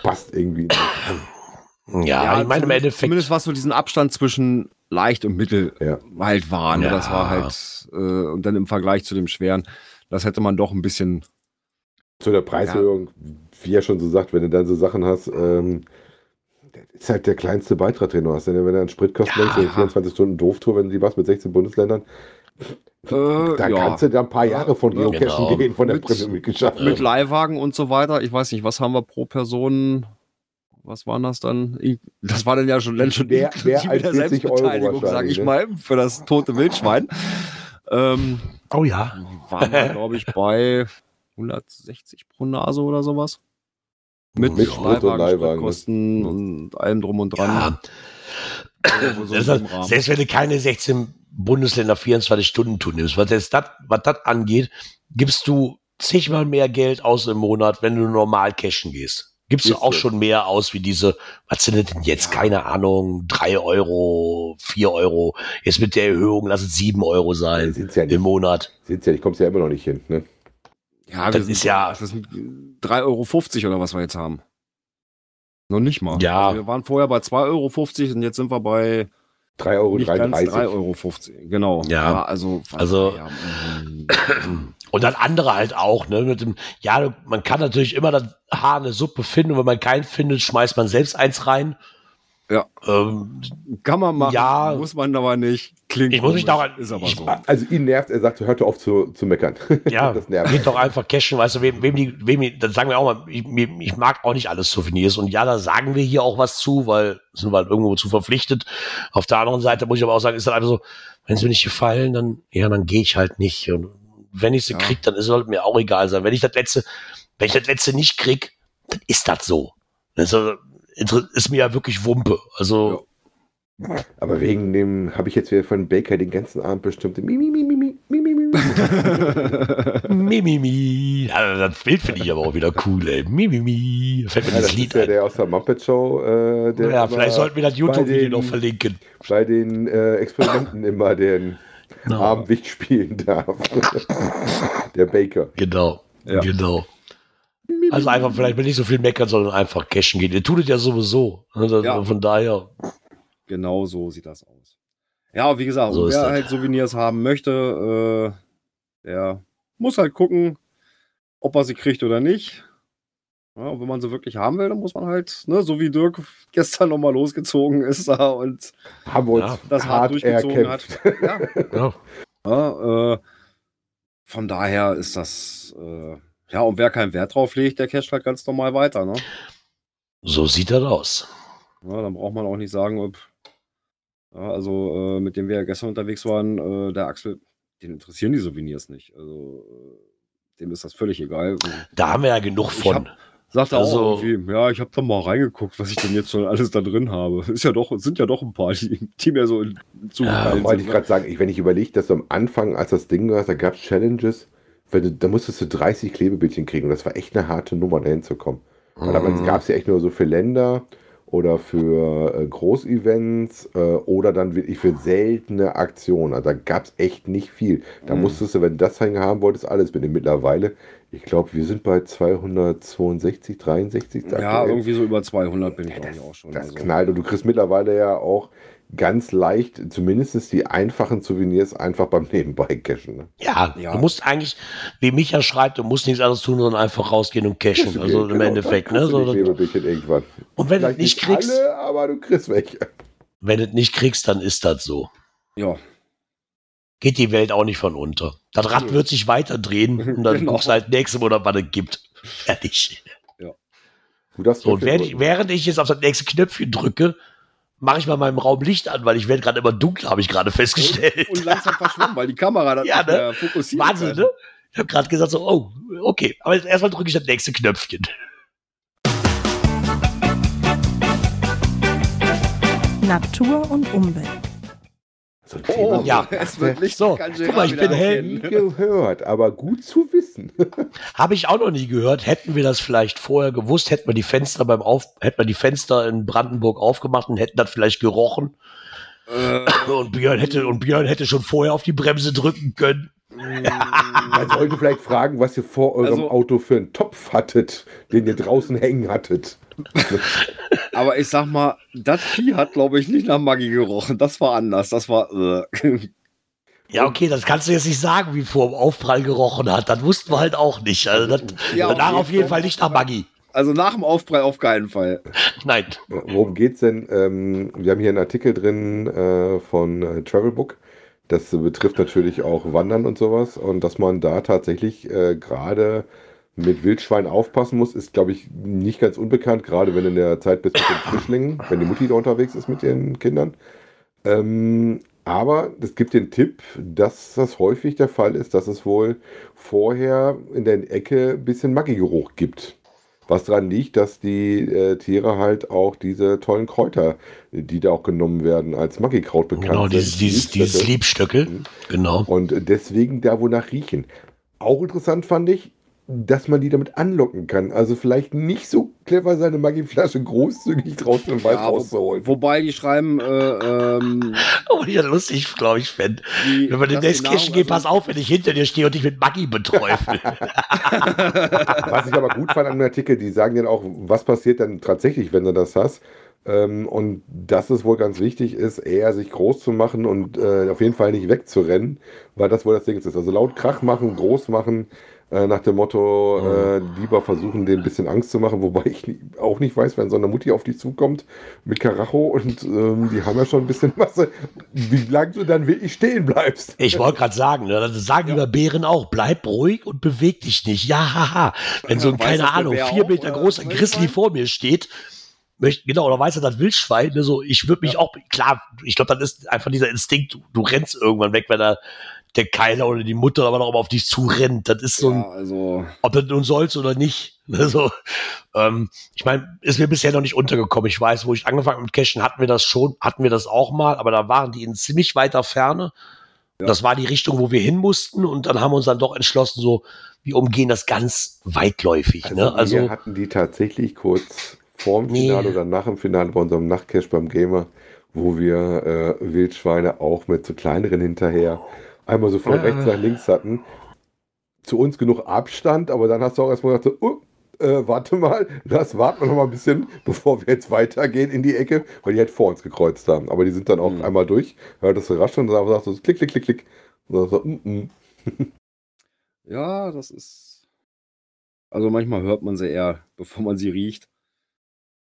Passt irgendwie nicht. Ja, ich meine im zumindest- Endeffekt. Zumindest was so diesen Abstand zwischen leicht und mittel Ja. halt war. Ne? Ja. Das war halt, äh, und dann im Vergleich zu dem schweren, das hätte man doch ein bisschen. Zu der Preiserhöhung, wie er schon so sagt, wenn du dann so Sachen hast, ähm, ist halt der kleinste Beitrag, den du hast. Denn wenn du an Spritkosten Ja. denkst, so eine 24 Stunden Dooftour, wenn du die machst mit 16 Bundesländern, Äh, da ja. kannst du da ein paar Jahre von Ja, Geocachen genau. gehen, von der Mit- Prämie geschafft. mit Leihwagen und so weiter. Ich weiß nicht, was haben wir pro Person? Was waren das dann? Ich- Das war dann ja schon, dann schon Mehr- mehr als der 40 Euro Selbstbeteiligung, sag wahrscheinlich, ich ne? mal, für das tote Wildschwein. ähm, Oh ja. waren wir, glaube ich, bei 160 pro Nase oder sowas. Mit, Mit Sprit und Leihwagen, Spritkosten und allem drum und dran. ja. So Rahmen. selbst wenn du keine 16 Bundesländer 24 Stunden Tour nimmst, was das, was das angeht, gibst du zigmal mehr Geld aus im Monat, wenn du normal cashen gehst. Gibst du auch so. schon mehr aus wie diese, was sind denn jetzt? Keine Ahnung, drei Euro, vier Euro. Jetzt mit der Erhöhung, lass es sieben Euro sein Sind's ja im nicht. Monat. Sind's ja nicht, kommst ja immer noch nicht hin. Ne? Ja, Das sind, ist ja- Das sind 3,50 Euro oder was wir jetzt haben. Noch nicht mal. Ja. Also wir waren vorher bei 2,50 Euro und jetzt sind wir bei 3,33 Euro. nicht ganz 3,50 Euro. Genau. Ja. also, Also- ja, mm, Und dann andere halt auch, ne? Mit dem, ja, man kann natürlich immer das Haar in der Suppe finden und wenn man keinen findet, schmeißt man selbst eins rein. Ja. Ähm, Kann man machen, Ja. muss man aber nicht. Klingt Ich muss mich daran- ist aber ich- so. Also ihn nervt, er sagt, hört doch auf zu, zu meckern. ja, das nervt. geht doch einfach cashen, weißt du, wem, wem die, wem die, das sagen wir auch mal, ich, ich mag auch nicht alles Souvenirs und ja, da sagen wir hier auch was zu, weil sind wir halt irgendwo zu verpflichtet. Auf der anderen Seite muss ich aber auch sagen, ist dann einfach so, wenn sie mir nicht gefallen, dann, ja, dann gehe ich halt nicht. Und wenn ich sie Ja. krieg, dann soll mir auch egal sein. Wenn ich das letzte, wenn ich das letzte nicht krieg, dann ist das so. Das ist, mir ja wirklich Wumpe. Also, Aber wegen dem habe ich jetzt wieder von Baker den ganzen Abend bestimmt. Mi, mi, mi, mi, mi, mi, mi, mi. Mimimi. Ja, das Bild finde ich aber auch wieder cool, ey. Mimimi. Fällt mir Ja, das das Lied ist ja der aus der Muppet Show. Äh, der Ja, vielleicht sollten wir das YouTube-Video noch verlinken. bei den äh, Experimenten immer den Genau. Abendwicht spielen darf. der Baker. Genau. Ja. Genau. Also einfach vielleicht mal nicht so viel meckern, sondern einfach cashen gehen. Ihr tut es ja sowieso. Also Ja. Von daher, Genau so sieht das aus. Ja, wie gesagt, So wer halt Souvenirs haben möchte, äh, der muss halt gucken, ob er sie kriegt oder nicht. Ja, und wenn man sie wirklich haben will, dann muss man halt, ne, so wie Dirk gestern nochmal losgezogen ist da und Haben wir uns Ja, das hart hart durchgezogen erkämpft. hat. Ja, ja. ja, äh, von daher ist das, äh, ja, und wer keinen Wert drauf legt, der casht halt ganz normal weiter, ne? so sieht das aus. Ja, dann braucht man auch nicht sagen, ob, ja, also äh, mit dem wir ja gestern unterwegs waren, äh, der Axel, den interessieren die Souvenirs nicht. Also äh, dem ist das völlig egal. Da haben wir ja genug Ich von. hab- Sagt er Also- auch irgendwie, ja, ich habe da mal reingeguckt, was ich denn jetzt schon alles da drin habe. Ist ja doch, es sind ja doch ein paar, die, die mir so zugefallen Wollte ich sind. gerade sagen, ich, wenn ich überlege, dass du am Anfang, als das Ding war, da gab es Challenges, wenn du, da musstest du 30 Klebebildchen kriegen und das war echt eine harte Nummer, dahin zu kommen. Weil damals Mhm. gab es ja echt nur so für Länder oder für äh, Großevents äh, oder dann wirklich für seltene Aktionen. Also da gab es echt nicht viel. Da Mhm. musstest du, wenn du das haben wolltest, alles mit. Mittlerweile, ich glaube, wir sind bei 262, 63. Ja, irgendwie so über 200 bin ich Ja, das, auch schon. das also. knallt und du kriegst mittlerweile ja auch ganz leicht, zumindest die einfachen Souvenirs einfach beim Nebenbei-Cashen. Ne? Ja, Ja. du musst eigentlich, wie Micha schreibt, du musst nichts anderes tun, sondern einfach rausgehen und cashen. Du Also im genau, Endeffekt. Ne? du So, irgendwann. und wenn du nicht kriegst, alle, aber du kriegst welche. wenn du nicht kriegst, dann ist das so. Ja, Geht die Welt auch nicht von unter. Das Rad wird sich weiter drehen und dann Genau. guckst du halt nächste Monat, was es gibt. Fertig. Du darfst So, und während ich, während ich jetzt auf das nächste Knöpfchen drücke, mache ich mal in meinem Raum Licht an, weil ich werde gerade immer dunkler, habe ich gerade festgestellt. und langsam verschwommen, weil die Kamera dann Ja, ne? fokussiert. Wahnsinn, ne? Ich habe gerade gesagt so, oh, okay, aber jetzt erstmal drücke ich das nächste Knöpfchen. Natur und Umwelt. So ein Oh, Thema, Ja. es wird Licht. So, guck mal, ich bin erkennen. gehört, aber gut zu wissen. Habe ich auch noch nie gehört. Hätten wir das vielleicht vorher gewusst, hätten wir die Fenster beim Auf, hätten wir die Fenster in Brandenburg aufgemacht und hätten das vielleicht gerochen. Äh, Und Björn hätte, und Björn hätte schon vorher auf die Bremse drücken können. Man sollte vielleicht fragen, was ihr vor eurem Also- Auto für einen Topf hattet, den ihr draußen hängen hattet. aber ich sag mal, das Vieh hat, glaube ich, nicht nach Maggi gerochen. Das war anders. Das war. Äh. Ja, okay, das kannst du jetzt nicht sagen, wie vor dem Aufprall gerochen hat. Das wussten wir halt auch nicht. Also das, Ja, danach auf jeden. Fall nicht nach Maggi. Also nach dem Aufprall auf keinen Fall. Nein. Worum geht's denn? Ähm, wir haben hier einen Artikel drin äh, von äh, Travelbook. Das betrifft natürlich auch Wandern und sowas. Und dass man da tatsächlich äh, gerade mit Wildschwein aufpassen muss, ist, glaube ich, nicht ganz unbekannt, gerade wenn du in der Zeit bist mit den Frischlingen, wenn die Mutti da unterwegs ist mit ihren Kindern. Ähm, aber es gibt den Tipp, dass das häufig der Fall ist, dass es wohl vorher in der Ecke ein bisschen Maggi-Geruch gibt. Was daran liegt, dass die äh, Tiere halt auch diese tollen Kräuter, die da auch genommen werden, als Maggi-Kraut bekannt Genau, dieses, dieses, dieses Liebstöcke. Liebstöckel. Genau. Und deswegen da wonach riechen. Auch interessant fand ich, dass man die damit anlocken kann. Also vielleicht nicht so clever seine Maggi-Flasche großzügig draußen im Wald Ja, rauszuholen. wobei die schreiben, äh, ähm, Oh, ich das lustig, glaube ich, fände. die, Wenn demnächst die Nahrung- cashen gehen, pass auf, wenn ich hinter dir stehe und dich mit Maggi beträufel. Was ich aber gut fand an dem Artikel, die sagen dann auch, was passiert dann tatsächlich, wenn du das hast. Ähm, und dass es wohl ganz wichtig ist, eher sich groß zu machen und äh, auf jeden Fall nicht wegzurennen, weil das wohl das Ding ist. Also laut Krach machen, groß machen, Äh, nach dem Motto, Mhm. äh, lieber versuchen, denen ein bisschen Angst zu machen, wobei ich auch nicht weiß, wenn so eine Mutti auf dich zukommt mit Karacho und ähm, die haben ja schon ein bisschen Masse, wie lange du dann wirklich stehen bleibst. Ich wollte gerade sagen, ne, das sagen die bei Bären auch, bleib ruhig und beweg dich nicht. Ja, haha. Wenn so ein, keine Ahnung, vier Meter großer Grizzly vor mir steht, möchte, genau, oder weiß er das Wildschwein, ne, so, ich würde mich auch, klar, ich glaube, das ist einfach dieser Instinkt, du, du rennst irgendwann weg, wenn er der Keiler oder die Mutter aber noch auf dich zurennt. Das ist so ein, Ja, also, ob du nun sollst oder nicht. Also, ähm, ich meine, ist mir bisher noch nicht untergekommen. Ich weiß, wo ich angefangen habe mit Cashen, hatten wir das schon, hatten wir das auch mal, aber da waren die in ziemlich weiter Ferne. Ja. Das war die Richtung, wo wir hin mussten und dann haben wir uns dann doch entschlossen, so, wir umgehen das ganz weitläufig. ne? wir Also, hatten die tatsächlich kurz vorm Nee. Finale oder nach dem Finale bei unserem Nachtcash beim Gamer, wo wir äh, Wildschweine auch mit so kleineren hinterher einmal so von Ah. rechts nach links hatten. Zu uns genug Abstand, aber dann hast du auch erstmal gedacht, so, uh, äh, warte mal, lass warten wir noch mal ein bisschen, bevor wir jetzt weitergehen in die Ecke, weil die halt vor uns gekreuzt haben. Aber die sind dann auch Mhm. einmal durch, hört das Rascheln und dann sagst du so, klick, klick, klick, klick. Und dann so, mm, mm. ja, das ist. Also manchmal hört man sie eher, bevor man sie riecht.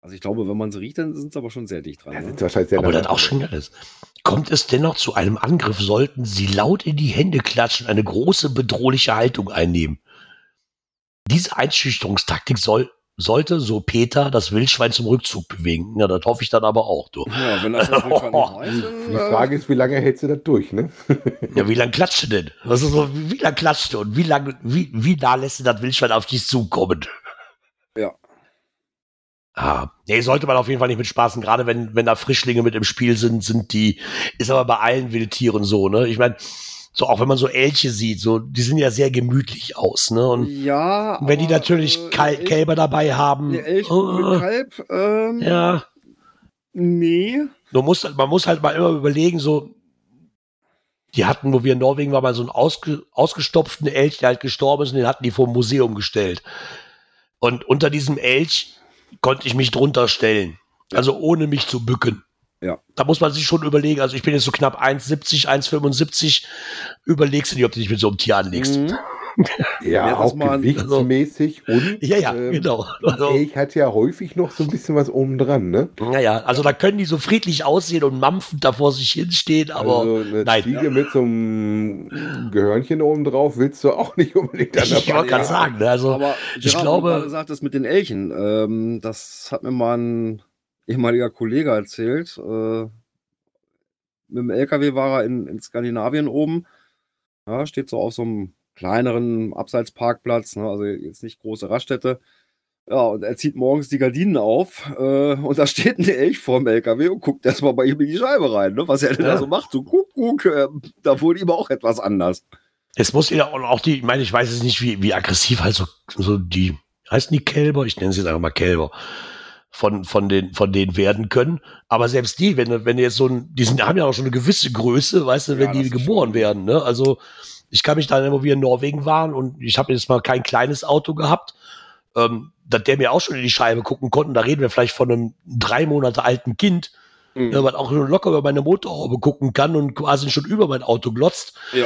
Also ich glaube, wenn man sie riecht, dann sind sie aber schon sehr dicht dran. Ja, Ne? wahrscheinlich sehr aber das auch schon alles. Kommt es dennoch zu einem Angriff, sollten sie laut in die Hände klatschen, eine große bedrohliche Haltung einnehmen. Diese Einschüchterungstaktik soll, sollte, so Peter, das Wildschwein zum Rückzug bewegen. Ja, das hoffe ich dann aber auch, du. Ja, wenn das das Wildschwein nicht weiß, Die dann, Frage ist, wie lange hältst du das durch, ne? Ja, wie lang klatscht du denn? Was ist so, wie lang klatscht du und wie lang, wie, wie nah lässt du das Wildschwein auf dich zukommen? Ja. Ah, nee, sollte man auf jeden Fall nicht mit spaßen. Gerade wenn, wenn da Frischlinge mit im Spiel sind, sind die, ist aber bei allen Wildtieren so, ne? Ich meine, so auch wenn man so Elche sieht, so, die sehen ja sehr gemütlich aus, ne? Und ja. wenn die natürlich äh, Kal Elch- Kälber dabei haben, Der Elch äh, mit Kalb, ähm, ja, nee. du musst, halt- man muss halt mal immer überlegen, so, die hatten, wo wir in Norwegen waren, mal so einen ausge, ausgestopften Elch, der halt gestorben ist, und den hatten die vor dem Museum gestellt. Und unter diesem Elch konnte ich mich drunter stellen. Also ohne mich zu bücken. Ja. Da muss man sich schon überlegen, also ich bin jetzt so knapp 1,70, 1,75, überlegst du nicht, ob du dich mit so einem Tier anlegst. Mhm. Ja, Ja, das auch mal- gewichtsmäßig und Ja, ja, ähm, genau. der Also, Elch hat ja häufig noch so ein bisschen was oben dran, ne? naja, also da können die so friedlich aussehen und mampfend da vor sich hinstehen, aber also eine nein. Ziege mit so einem Gehörnchen oben drauf willst du auch nicht unbedingt an der ich wollte gerade ja. sagen, ne, also Aber ich Gerard, glaube- du gerade sagtest mit den Elchen, ähm, das hat mir mal ein ehemaliger Kollege erzählt. Äh, mit dem LKW war er in, in Skandinavien oben. Ja, steht so auf so einem kleineren Abseitsparkplatz, ne, also jetzt nicht große Raststätte. Ja, und er zieht morgens die Gardinen auf äh, und da steht ein Elch vor dem LKW und guckt erstmal bei ihm in die Scheibe rein, ne, was er denn Ja. da so macht. So, guck, guck, äh, da wurde ihm auch etwas anders. Es muss ja auch, auch die, ich meine, ich weiß es nicht, wie, wie aggressiv halt so, so die, heißen die Kälber? Ich nenne sie jetzt einfach mal Kälber. Von, von, den, von denen werden können. Aber selbst die, wenn, wenn jetzt so ein, die sind, haben ja auch schon eine gewisse Größe, weißt du, Ja, wenn das die geboren werden, ne? Also, ich kann mich da, wo wir in Norwegen waren und ich habe jetzt mal kein kleines Auto gehabt, ähm, dass der mir auch schon in die Scheibe gucken konnte. Da reden wir vielleicht von einem drei Monate alten Kind, Mhm. ja, was auch schon locker über meine Motorhaube gucken kann und quasi schon über mein Auto glotzt. Ja.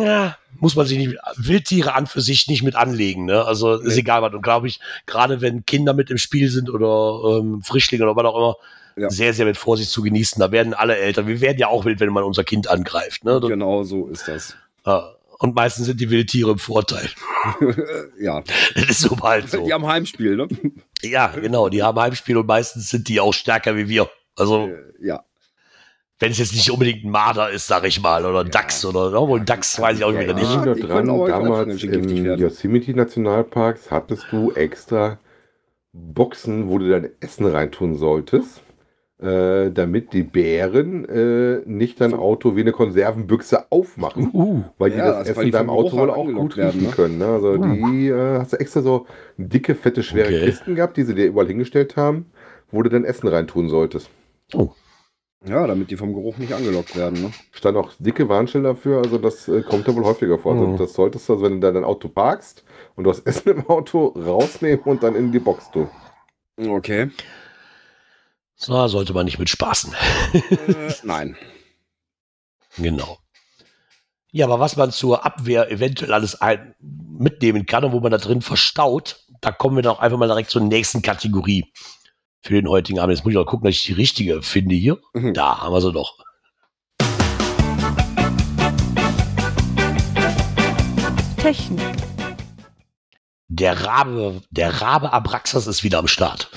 Ja, muss man sich nicht, Wildtiere an für sich nicht mit anlegen, ne? Also ist Nee. egal was. Und glaube ich, gerade wenn Kinder mit im Spiel sind oder ähm, Frischlinge oder was auch immer, Ja. sehr, sehr mit Vorsicht zu genießen. Da werden alle Eltern, wir werden ja auch wild, wenn man unser Kind angreift, ne? Genau so ist das. Ja. Und meistens sind die Wildtiere im Vorteil. ja, Das ist so halt so. die am Heimspiel, ne? Ja, genau. Die haben Heimspiel und meistens sind die auch stärker wie wir. Also, Äh, ja. wenn es jetzt nicht unbedingt ein Marder ist, sag ich mal, oder ein Ja. Dachs oder obwohl ein Dachs weiß ich auch wieder Ich nicht. Ja, dran, damals im. Yosemite Nationalparks hattest du extra Boxen, wo du dein Essen reintun solltest, äh, damit die Bären äh, nicht dein Auto wie eine Konservenbüchse aufmachen. Uh, Weil die Ja, das das- Essen in deinem Auto wohl halt auch gut werden, riechen ne? können. Ne? Also die äh, hast du extra so dicke, fette, schwere Okay. Kisten gehabt, die sie dir überall hingestellt haben, wo du dein Essen reintun solltest. Ja, damit die vom Geruch nicht angelockt werden. Ne? Stand auch dicke Warnschilder dafür, also das äh, kommt ja wohl häufiger vor. Also Mhm. das solltest du, also wenn du dein Auto parkst und du hast Essen im Auto, rausnehmen und dann in die Box tun. Okay. So sollte man nicht mit spaßen. äh, nein. Genau. Ja, aber was man zur Abwehr eventuell alles ein mitnehmen kann und wo man da drin verstaut, da kommen wir doch einfach mal direkt zur nächsten Kategorie für den heutigen Abend. Jetzt muss ich auch gucken, dass ich die richtige finde hier. Mhm. Da haben wir sie doch. Technik. Der Rabe, der Rabe Abraxas ist wieder am Start.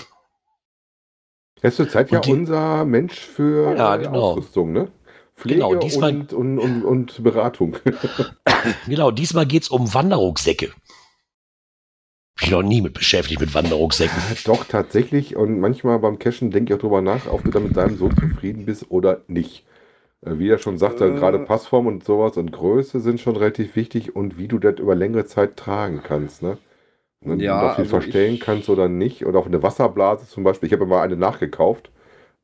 Er ist zurzeit ja die- unser Mensch für Ja, äh, genau. Ausrüstung, ne? Pflege Genau, diesmal- und, und, und, und Beratung. Genau, diesmal geht's um Wanderrucksäcke. Ich bin noch nie mit beschäftigt mit Wanderrucksäcken. Doch, tatsächlich. Und manchmal beim Cashen denke ich auch drüber nach, ob du da mit deinem Sohn zufrieden bist oder nicht. Äh, Wie er schon sagte, Äh. gerade Passform und sowas und Größe sind schon relativ wichtig und wie du das über längere Zeit tragen kannst, ne? Und Ja, ja, ob du also verstellen kannst oder nicht. Oder auch eine Wasserblase zum Beispiel. Ich habe mal eine nachgekauft.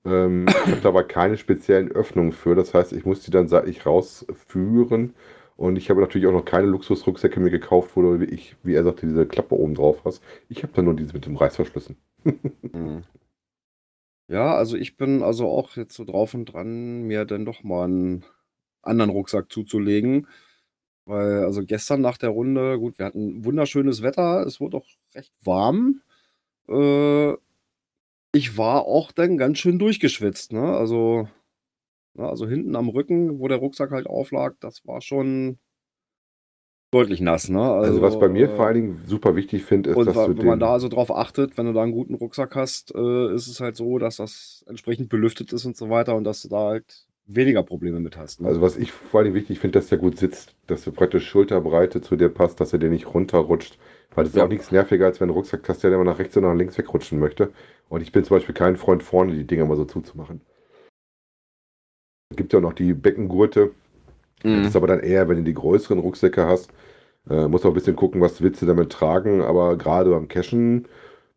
Ähm, ich habe da aber keine speziellen Öffnungen für. Das heißt, ich muss die dann seitlich rausführen. Und ich habe natürlich auch noch keine Luxusrucksäcke mir gekauft, wo du, wie, ich, wie er sagte, diese Klappe oben drauf hast. Ich habe da nur diese mit dem Reißverschlüssen. Mhm. Ja, also ich bin also auch jetzt so drauf und dran, mir dann doch mal einen anderen Rucksack zuzulegen. Weil, also gestern nach der Runde, gut, wir hatten wunderschönes Wetter, es wurde auch recht warm. Äh, ich war auch dann ganz schön durchgeschwitzt, ne? Also, ne, also hinten am Rücken, wo der Rucksack halt auflag, das war schon deutlich nass, ne? Also, was bei mir äh, vor allen Dingen super wichtig finde, ist, und dass du wenn man da also drauf achtet, wenn du da einen guten Rucksack hast, äh, ist es halt so, dass das entsprechend belüftet ist und so weiter und dass du da halt weniger Probleme mit hast. Ne? also was ich vor Dingen wichtig finde, dass der gut sitzt, dass du praktisch Schulterbreite zu dir passt, dass er dir nicht runterrutscht. Weil das ist Ja. auch nichts nerviger, als wenn du hast, der immer nach rechts oder nach links wegrutschen möchte. Und ich bin zum Beispiel kein Freund, vorne die Dinger mal so zuzumachen. Es gibt ja auch noch die Beckengurte. Das Mhm. ist aber dann eher, wenn du die größeren Rucksäcke hast, äh, musst du auch ein bisschen gucken, was willst du damit tragen. Aber gerade beim Cashen,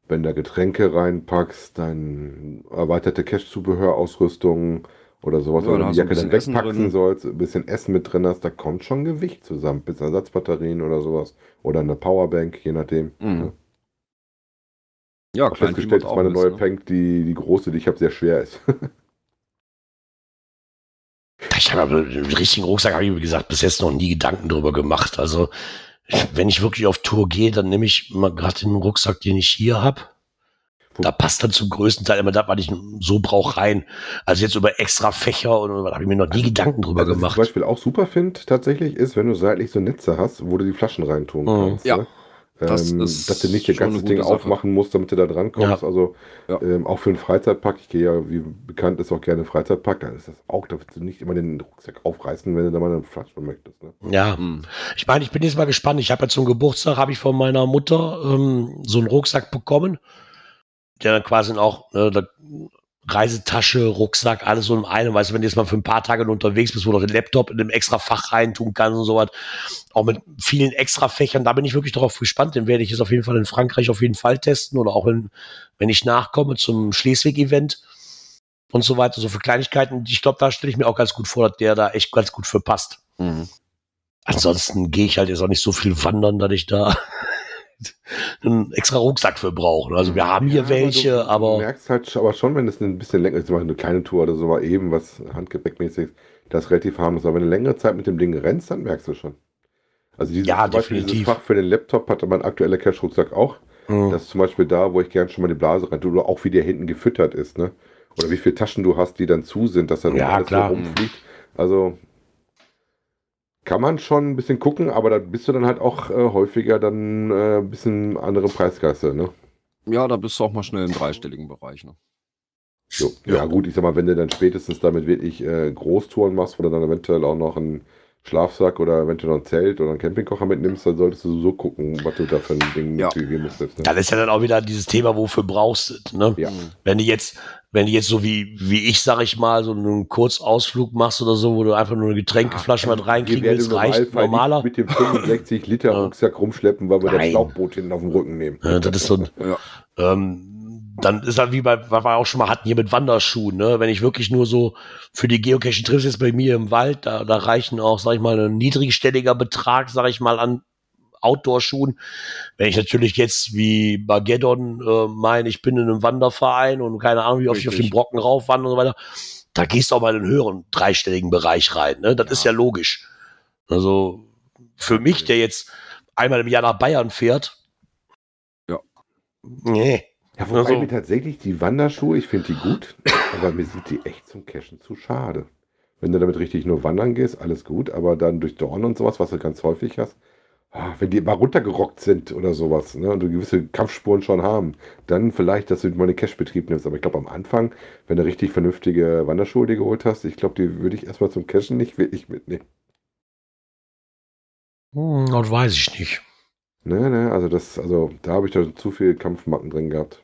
wenn da Getränke reinpackst, dann erweiterte Cache-Zubehörausrüstung oder sowas, Ja, oder die Jacke dann wegpacken sollst, ein bisschen Essen mit drin hast, da kommt schon Gewicht zusammen. Bis Ersatzbatterien oder sowas. Oder eine Powerbank, je nachdem. Mhm. Ja. Ja, Ich habe festgestellt, dass meine neue Bank, die, die große, die ich habe, sehr schwer ist. Ich habe aber den richtigen Rucksack, habe ich wie gesagt, bis jetzt noch nie Gedanken drüber gemacht. Also, ich, wenn ich wirklich auf Tour gehe, dann nehme ich mal gerade den Rucksack, den ich hier habe. Da passt dann zum größten Teil immer das, was ich so brauche, rein. Also jetzt über extra Fächer und da habe ich mir noch nie Gedanken drüber Also, was ich gemacht. zum Beispiel auch super finde, tatsächlich, ist, wenn du seitlich so Netze hast, wo du die Flaschen reintun Mhm. kannst. Ja. Ne? Das ähm, ist dass du nicht das ganze Ding Sache. aufmachen musst, damit du da dran kommst. Ja. Also Ja. ähm, auch für einen Freizeitpark, ich gehe ja, wie bekannt ist, auch gerne Freizeitpark, da ist das auch, da willst du nicht immer den Rucksack aufreißen, wenn du da mal eine Flasche möchtest. Ne? Ja, Mhm. ich meine, ich bin jetzt mal gespannt. Ich habe ja zum Geburtstag, habe ich von meiner Mutter ähm, so einen Rucksack bekommen, der dann quasi auch da- Reisetasche, Rucksack, alles so in einem. Weißt du, wenn du jetzt mal für ein paar Tage unterwegs bist, wo du den Laptop in einem extra Fach reintun kannst und sowas, auch mit vielen extra Fächern, da bin ich wirklich darauf gespannt. Den werde ich jetzt auf jeden Fall in Frankreich auf jeden Fall testen oder auch wenn, wenn ich nachkomme zum Schleswig-Event und so weiter, so für Kleinigkeiten. Ich glaube, da stelle ich mir auch ganz gut vor, dass der da echt ganz gut für passt. Mhm. Ansonsten gehe ich halt jetzt auch nicht so viel wandern, dass ich da einen extra Rucksack für brauche. Also wir haben hier Ja, welche, du, Du aber merkst halt aber schon, wenn es ein bisschen länger ist, zum eine kleine Tour oder so mal eben, was handgepäckmäßig das ist relativ harmlos. Aber wenn du längere Zeit mit dem Ding rennst, dann merkst du schon. Also dieses, Ja, Beispiel dieses. Fach für den Laptop hat mein aktueller Cash-Rucksack auch. mh, Das ist zum Beispiel da, wo ich gern schon mal die Blase rein tue, oder auch wie der hinten gefüttert ist, ne? Oder wie viele Taschen du hast, die dann zu sind, dass dann Ja, alles klar. so rumfliegt. Also kann man schon ein bisschen gucken, aber da bist du dann halt auch äh, häufiger dann äh, ein bisschen andere Preisklasse, ne? Ja, da bist du auch mal schnell im dreistelligen Bereich. Ne? So. Ja. gut, ich sag mal, wenn du dann spätestens damit wirklich äh, Großtouren machst, wo du dann eventuell auch noch einen Schlafsack oder eventuell noch ein Zelt oder einen Campingkocher mitnimmst, dann solltest du so gucken, was du da für ein Ding Ja. mitgegeben musstest. Ne? dann ist ja dann auch wieder dieses Thema, wofür brauchst du es, ne? Ja. Mhm. Wenn du jetzt, wenn du jetzt so wie, wie ich, sag ich mal, so einen Kurzausflug machst oder so, wo du einfach nur eine Getränkeflasche mit reinkriegen willst, reicht normaler. mit dem 65 Liter Ja. Rucksack rumschleppen, weil wir das Nein. Schlauchboot hinten auf dem Rücken nehmen. Ja, das ist so ein, Ja. ähm, dann ist halt wie bei, was wir auch schon mal hatten hier mit Wanderschuhen, ne? Wenn ich wirklich nur so für die Geocaching triffst jetzt bei mir im Wald, da, da reichen auch, sag ich mal, ein niedrigstelliger Betrag, sag ich mal, an Outdoor-Schuhen. Wenn ich natürlich jetzt wie Bageddon äh, meine, ich bin in einem Wanderverein und keine Ahnung, wie oft ich auf den Brocken raufwandere und so weiter, da gehst du auch mal in einen höheren dreistelligen Bereich rein, ne? Das ist ja logisch. Also für mich, der jetzt einmal im Jahr nach Bayern fährt. Ja. Nee. Ja, wobei Also- mir tatsächlich die Wanderschuhe, ich finde die gut, aber mir sind die echt zum Cashen zu schade. Wenn du damit richtig nur wandern gehst, alles gut, aber dann durch Dorn und sowas, was du ganz häufig hast, ah, wenn die mal runtergerockt sind oder sowas, ne, und du gewisse Kampfspuren schon haben, dann vielleicht, dass du mal einen Cash-Betrieb nimmst. Aber ich glaube, am Anfang, wenn du richtig vernünftige Wanderschuhe dir geholt hast, ich glaube, die würde ich erstmal zum Cashen nicht wirklich mitnehmen. Hm, das weiß ich nicht. Ne, ne, also das, also da habe ich da zu viel Kampfmacken drin gehabt.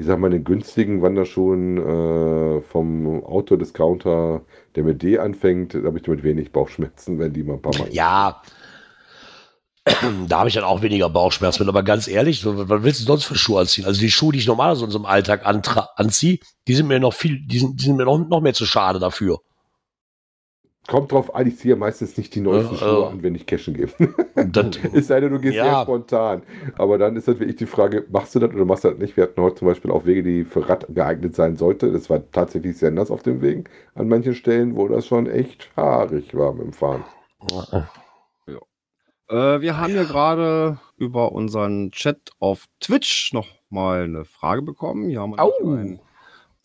Ich sag mal, den günstigen Wanderschuhen äh, vom Autodiscounter, der mit D anfängt, da habe ich damit wenig Bauchschmerzen, wenn die mal ein paar Mal. Ja. Da habe ich dann auch weniger Bauchschmerzen. mit, Aber ganz ehrlich, was willst du sonst für Schuhe anziehen? Also die Schuhe, die ich normalerweise in unserem Alltag anziehe, die sind mir noch viel, die sind, die sind mir noch, noch mehr zu schade dafür. Kommt drauf an, ich ziehe meistens nicht die neuesten Ja, Schuhe äh. an, wenn ich cashen das, es sei denn, du gehst Ja. sehr spontan. Aber dann ist das wirklich die Frage, machst du das oder machst du das nicht? Wir hatten heute zum Beispiel auch Wege, die für Rad geeignet sein sollte. Das war tatsächlich sehr nass auf dem Weg an manchen Stellen, wo das schon echt haarig war mit dem Fahren. Äh, wir haben hier gerade über unseren Chat auf Twitch noch mal eine Frage bekommen. Hier haben wir einen,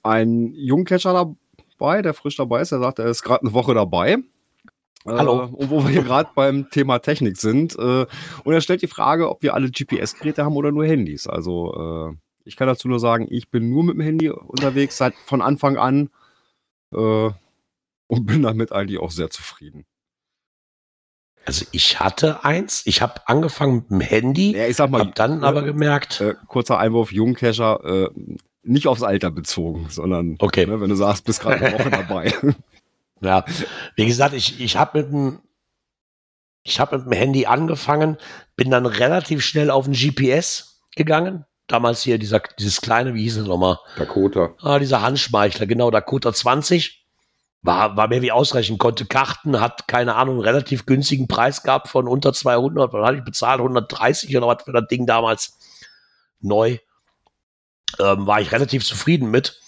einen Jungcatcher dabei, der frisch dabei ist. Der sagt, er ist gerade eine Woche dabei. Hallo. Äh, und wo wir hier gerade beim Thema Technik sind. Äh, und er stellt die Frage, ob wir alle GPS-Geräte haben oder nur Handys. Also äh, ich kann dazu nur sagen, ich bin nur mit dem Handy unterwegs seit von Anfang an äh, und bin damit eigentlich auch sehr zufrieden. also ich hatte eins, ich habe angefangen mit dem Handy, Ja, ich sag mal, habe dann aber gemerkt, äh, kurzer Einwurf, Jungcacher, äh, nicht aufs Alter bezogen, sondern okay, ne, wenn du sagst, bist gerade eine Woche dabei. Ja, wie gesagt, ich, ich habe mit dem ich habe mit dem Handy angefangen, bin dann relativ schnell auf den GPS gegangen. Damals hier dieser, dieses kleine, wie hieß es nochmal? Dakota. Ah, dieser Handschmeichler, genau, Dakota 20. War, war mehr wie ausreichend, konnte Karten, hat, keine Ahnung, einen relativ günstigen Preis gehabt von unter 200. Was hatte ich bezahlt? 130 oder was für das Ding damals neu. Ähm, war ich relativ zufrieden mit.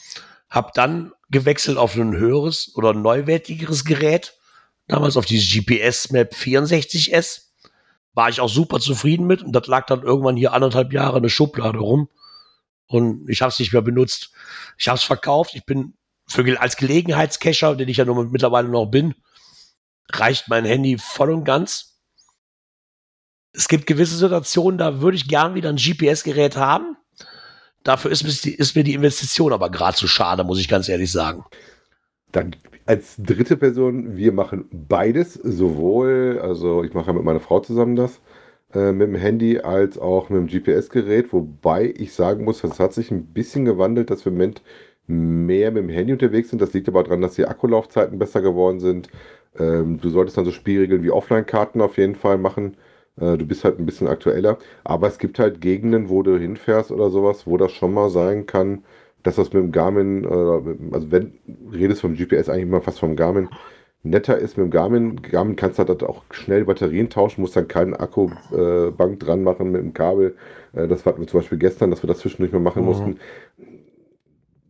Hab dann gewechselt auf ein höheres oder neuwertigeres Gerät. Damals auf dieses GPS Map 64S. War ich auch super zufrieden mit. Und das lag dann irgendwann hier anderthalb Jahre in der Schublade rum. Und ich habe es nicht mehr benutzt. Ich habe es verkauft. Ich bin für, als Gelegenheitscacher, den ich ja nur mittlerweile noch bin, reicht mein Handy voll und ganz. Es gibt gewisse Situationen, da würde ich gern wieder ein GPS-Gerät haben. Dafür ist, mir die- ist mir die Investition aber gerade zu schade, muss ich ganz ehrlich sagen. Dann als dritte Person, wir machen beides, sowohl, also ich mache ja mit meiner Frau zusammen das, äh, mit dem Handy als auch mit dem GPS-Gerät, wobei ich sagen muss, das hat sich ein bisschen gewandelt, dass wir im Moment mehr mit dem Handy unterwegs sind. Das liegt aber daran, dass die Akkulaufzeiten besser geworden sind. Ähm, du solltest dann so Spielregeln wie Offline-Karten auf jeden Fall machen. Äh, du bist halt ein bisschen aktueller. Aber es gibt halt Gegenden, wo du hinfährst oder sowas, wo das schon mal sein kann, dass das mit dem Garmin, äh, also wenn du redest vom GPS eigentlich immer fast vom Garmin, netter ist mit dem Garmin. Garmin kannst du halt auch schnell Batterien tauschen, musst dann keinen Akkubank äh, dran machen mit dem Kabel. Das hatten wir zum Beispiel gestern, dass wir das zwischendurch mal machen Mhm. mussten.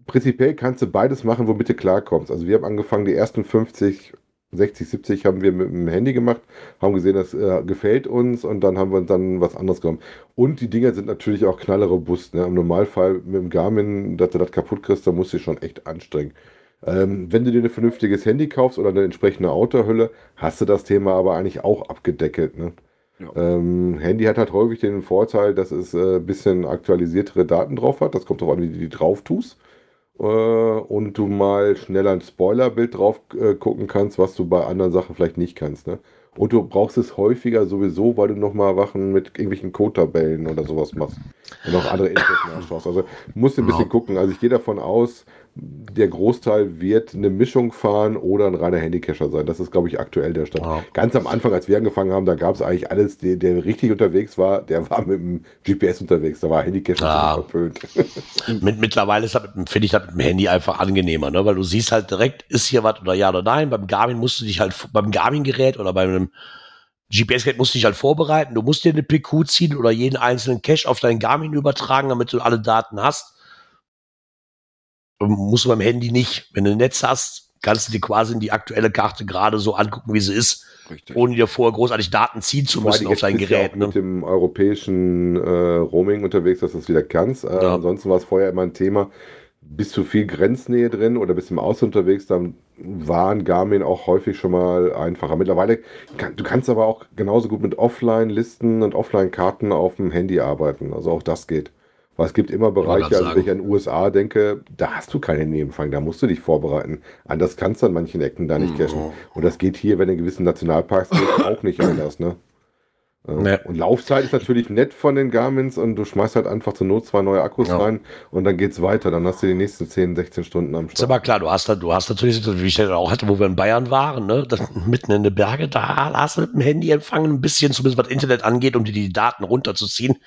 Prinzipiell kannst du beides machen, womit du klarkommst. Also wir haben angefangen, die ersten 50, 60, 70 haben wir mit dem Handy gemacht, haben gesehen, das äh, gefällt uns und dann haben wir dann was anderes genommen. Und die Dinger sind natürlich auch knallerobust. Ne? Im Normalfall mit dem Garmin, dass du das kaputt kriegst, da musst du dich schon echt anstrengen. Ähm, wenn du dir ein vernünftiges Handy kaufst oder eine entsprechende Autohülle, hast du das Thema aber eigentlich auch abgedeckelt. Ne? Ja. Ähm, Handy hat halt häufig den Vorteil, dass es ein äh, bisschen aktualisiertere Daten drauf hat. Das kommt darauf an, wie du die drauf tust. Äh, und du mal schneller ein Spoilerbild drauf äh, gucken kannst, was du bei anderen Sachen vielleicht nicht kannst. Ne? Und du brauchst es häufiger sowieso, weil du nochmal Wachen mit irgendwelchen Code-Tabellen oder sowas machst. Und auch andere Infos nachschaust. Also musst du ein bisschen Ja. gucken. Also ich gehe davon aus, der Großteil wird eine Mischung fahren oder ein reiner Handycacher sein. Das ist, glaube ich, aktuell der Stand. Ja. Ganz am Anfang, als wir angefangen haben, da gab es eigentlich alles, der, der richtig unterwegs war, der war mit dem GPS unterwegs. Da war Handycacher Ja. verpönt. Mit, mittlerweile finde ich das mit dem Handy einfach angenehmer, ne? weil du siehst halt direkt, ist hier was oder ja oder nein. Beim Garmin musst du dich halt, beim Garmin-Gerät oder bei einem GPS-Gerät musst du dich halt vorbereiten. Du musst dir eine PQ ziehen oder jeden einzelnen Cache auf dein Garmin übertragen, damit du alle Daten hast. Musst du beim Handy nicht. Wenn du ein Netz hast, kannst du dir quasi die aktuelle Karte gerade so angucken, wie sie ist. Richtig. ohne dir vorher großartig Daten ziehen zu müssen auf dein ja Gerät. auch Ne? mit dem europäischen äh, Roaming unterwegs, dass du es wieder kannst. Äh, Ja. Ansonsten war es vorher immer ein Thema, bist du viel Grenznähe drin oder bist du im Ausland unterwegs, dann waren Garmin auch häufig schon mal einfacher. Mittlerweile, kann, du kannst aber auch genauso gut mit Offline-Listen und Offline-Karten auf dem Handy arbeiten. Also auch das geht. Weil es gibt immer Bereiche, also wenn ich an USA denke, da hast du keinen Handyempfang, da musst du dich vorbereiten. Anders kannst du an manchen Ecken da nicht cachen. Und das geht hier, wenn in gewissen Nationalparks geht, auch nicht anders, ne? Nee. Und Laufzeit ist natürlich nett von den Garmins und du schmeißt halt einfach zur Not zwei neue Akkus Ja. rein und dann geht's weiter. Dann hast du die nächsten 10, 16 Stunden am Ist Start. aber klar, du hast, da, du hast natürlich, wie ich das auch hatte, wo wir in Bayern waren, ne, das, mitten in den Berge, da hast du mit dem Handy empfangen, ein bisschen, zumindest was Internet angeht, um dir die Daten runterzuziehen,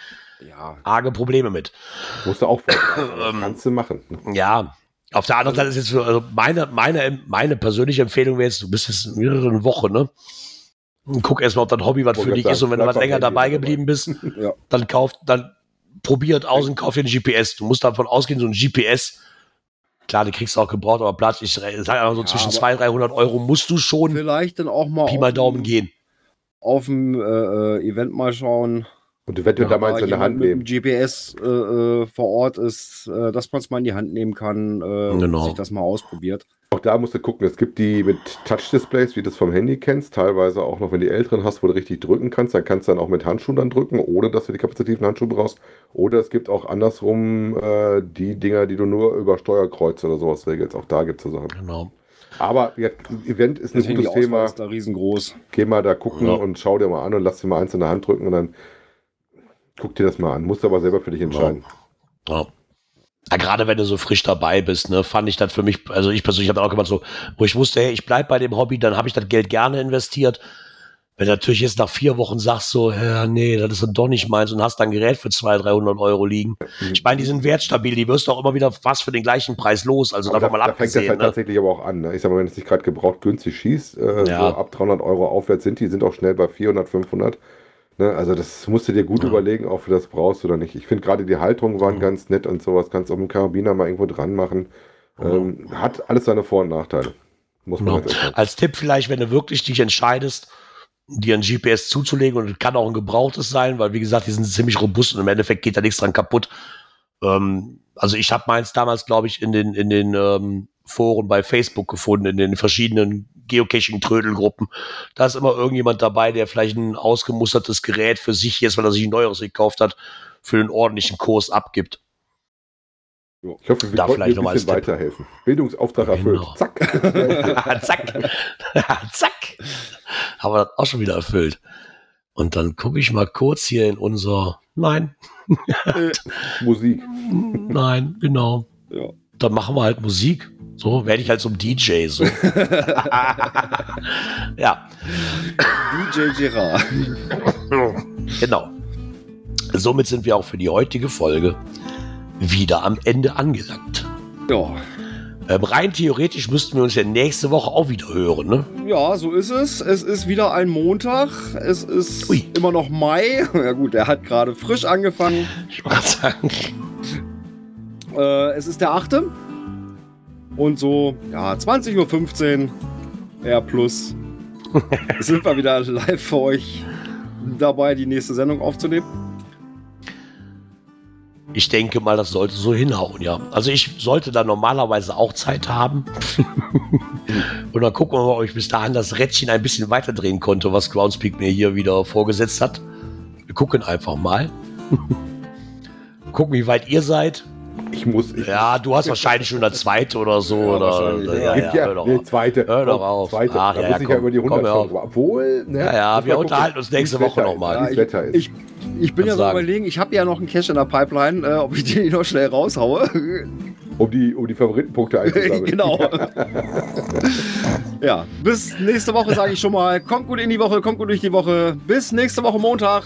Ja, arge Probleme mit. Musst du auch. Das Ähm, kannst du machen. Ja, auf der anderen Seite ist jetzt so, also meine, meine, meine persönliche Empfehlung wäre jetzt, du bist jetzt in mehreren Wochen, ne? Und guck erstmal, ob dein Hobby was für dich ist und wenn du was länger dabei geblieben bist, ja. dann kauft, dann probiert aus und kauf dir ein GPS. Du musst davon ausgehen, so ein GPS, klar, die kriegst du auch gebraucht, aber Platz, ich sag einfach so Ja, zwischen aber- 200, 300 Euro musst du schon Vielleicht dann auch mal Pi mal Daumen gehen. auf dem äh, äh, Event mal schauen. Und du wirst Ja, da in der Hand mit dem nehmen. GPS äh, äh, vor Ort ist, äh, dass man es mal in die Hand nehmen kann, äh, Genau. sich das mal ausprobiert. Auch da musst du gucken, es gibt die mit Touch-Displays, wie du es vom Handy kennst, teilweise auch noch, wenn du die älteren hast, wo du richtig drücken kannst, dann kannst du dann auch mit Handschuhen dann drücken, ohne dass du die kapazitiven Handschuhe brauchst. Oder es gibt auch andersrum äh, die Dinger, die du nur über Steuerkreuz oder sowas regelst. Auch da gibt es so Sachen. Genau. Aber ja, Event ist ein Deswegen gutes Thema. ist da riesengroß. Geh mal da gucken Ja. und schau dir mal an und lass dir mal eins in der Hand drücken und dann guck dir das mal an. Musst du aber selber für dich entscheiden. Ja. Ja, gerade wenn du so frisch dabei bist, ne, fand ich das für mich, also ich persönlich habe auch gemacht so, wo ich wusste, hey, ich bleib bei dem Hobby, dann habe ich das Geld gerne investiert. Wenn du natürlich jetzt nach vier Wochen sagst so, ja, nee, das ist dann doch nicht meins und hast dann ein Gerät für 200, 300 Euro liegen. Ich meine, die sind wertstabil, die wirst du auch immer wieder fast für den gleichen Preis los, also Aber davon da, mal da fängt das halt abgesehen. Ne? tatsächlich aber auch an. Ne? Ich sag mal, wenn es nicht gerade gebraucht günstig schießt, äh, Ja. so ab 300 Euro aufwärts sind die, sind auch schnell bei 400, 500. Ne? Also das musst du dir gut Ja. überlegen, ob du das brauchst oder nicht. Ich finde gerade die Halterungen waren Ja. ganz nett und sowas. Kannst auch mit dem Karabiner mal irgendwo dran machen. Ähm, hat alles seine Vor- und Nachteile. Muss man. Als Tipp vielleicht, wenn du wirklich dich entscheidest, dir ein GPS zuzulegen und es kann auch ein gebrauchtes sein, weil wie gesagt, die sind ziemlich robust und im Endeffekt geht da nichts dran kaputt. Ähm, also ich habe meins damals, glaube ich, in den, in den ähm, Foren bei Facebook gefunden, in den verschiedenen Geocaching-Trödelgruppen. Da ist immer irgendjemand dabei, der vielleicht ein ausgemustertes Gerät für sich jetzt, weil er sich ein neueres gekauft hat, für einen ordentlichen Kurs abgibt. Ich hoffe, wir Da vielleicht noch ein mal bisschen als weiterhelfen. Bildungsauftrag erfüllt. Genau. Zack. Zack. Zack. Haben wir das auch schon wieder erfüllt. Und dann gucke ich mal kurz hier in unser. Nein, Musik. nein, genau. Ja. Dann machen wir halt Musik. So werde ich halt zum DJ. So. ja, DJ Girard. genau. Somit sind wir auch für die heutige Folge wieder am Ende angelangt. Ja. Ähm, rein theoretisch müssten wir uns ja nächste Woche auch wieder hören, ne? ja, so ist es. Es ist wieder ein Montag. Es ist Ui. immer noch Mai. Ja gut, der hat gerade frisch angefangen. Ich wollte sagen. Äh, es ist der 8. Und so, ja, 20.15 Uhr, R plus, sind wir wieder live für euch dabei, die nächste Sendung aufzunehmen. Ich denke mal, das sollte so hinhauen, ja. Also ich sollte da normalerweise auch Zeit haben. Und dann gucken wir mal, ob ich bis dahin das Rädchen ein bisschen weiter drehen konnte, was Groundspeak mir hier wieder vorgesetzt hat. Wir gucken einfach mal. gucken, wie weit ihr seid. Ich muss. Ich, Ja, du hast wahrscheinlich schon eine zweite oder so. Ja, oder, ja. ja, Gibt ja, ja, hör doch nee, auf. zweite. Hör doch auf. Zweite. Ach, da ja, muss ich komm, ja über die komm, 100 hör schon. Obwohl, ne? Ja, ja, wir mal unterhalten gucken, uns nächste wie's Woche Wetter noch mal. ist, Ja, ich- Wetter ist. Ich, ich bin ja so überlegen, ich habe ja noch einen Cache in der Pipeline, äh, ob ich den noch schnell raushaue. um, die, um die Favoritenpunkte einzusammeln. genau. ja, bis nächste Woche sage ich schon mal. Kommt gut in die Woche, kommt gut durch die Woche. Bis nächste Woche Montag.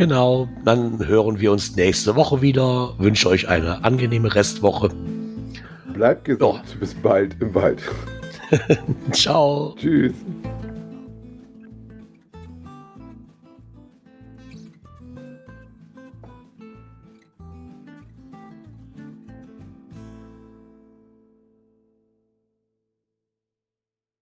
Genau, dann hören wir uns nächste Woche wieder. Wünsche euch eine angenehme Restwoche. Bleibt gesund. Bis bald im Wald. Ciao. Tschüss.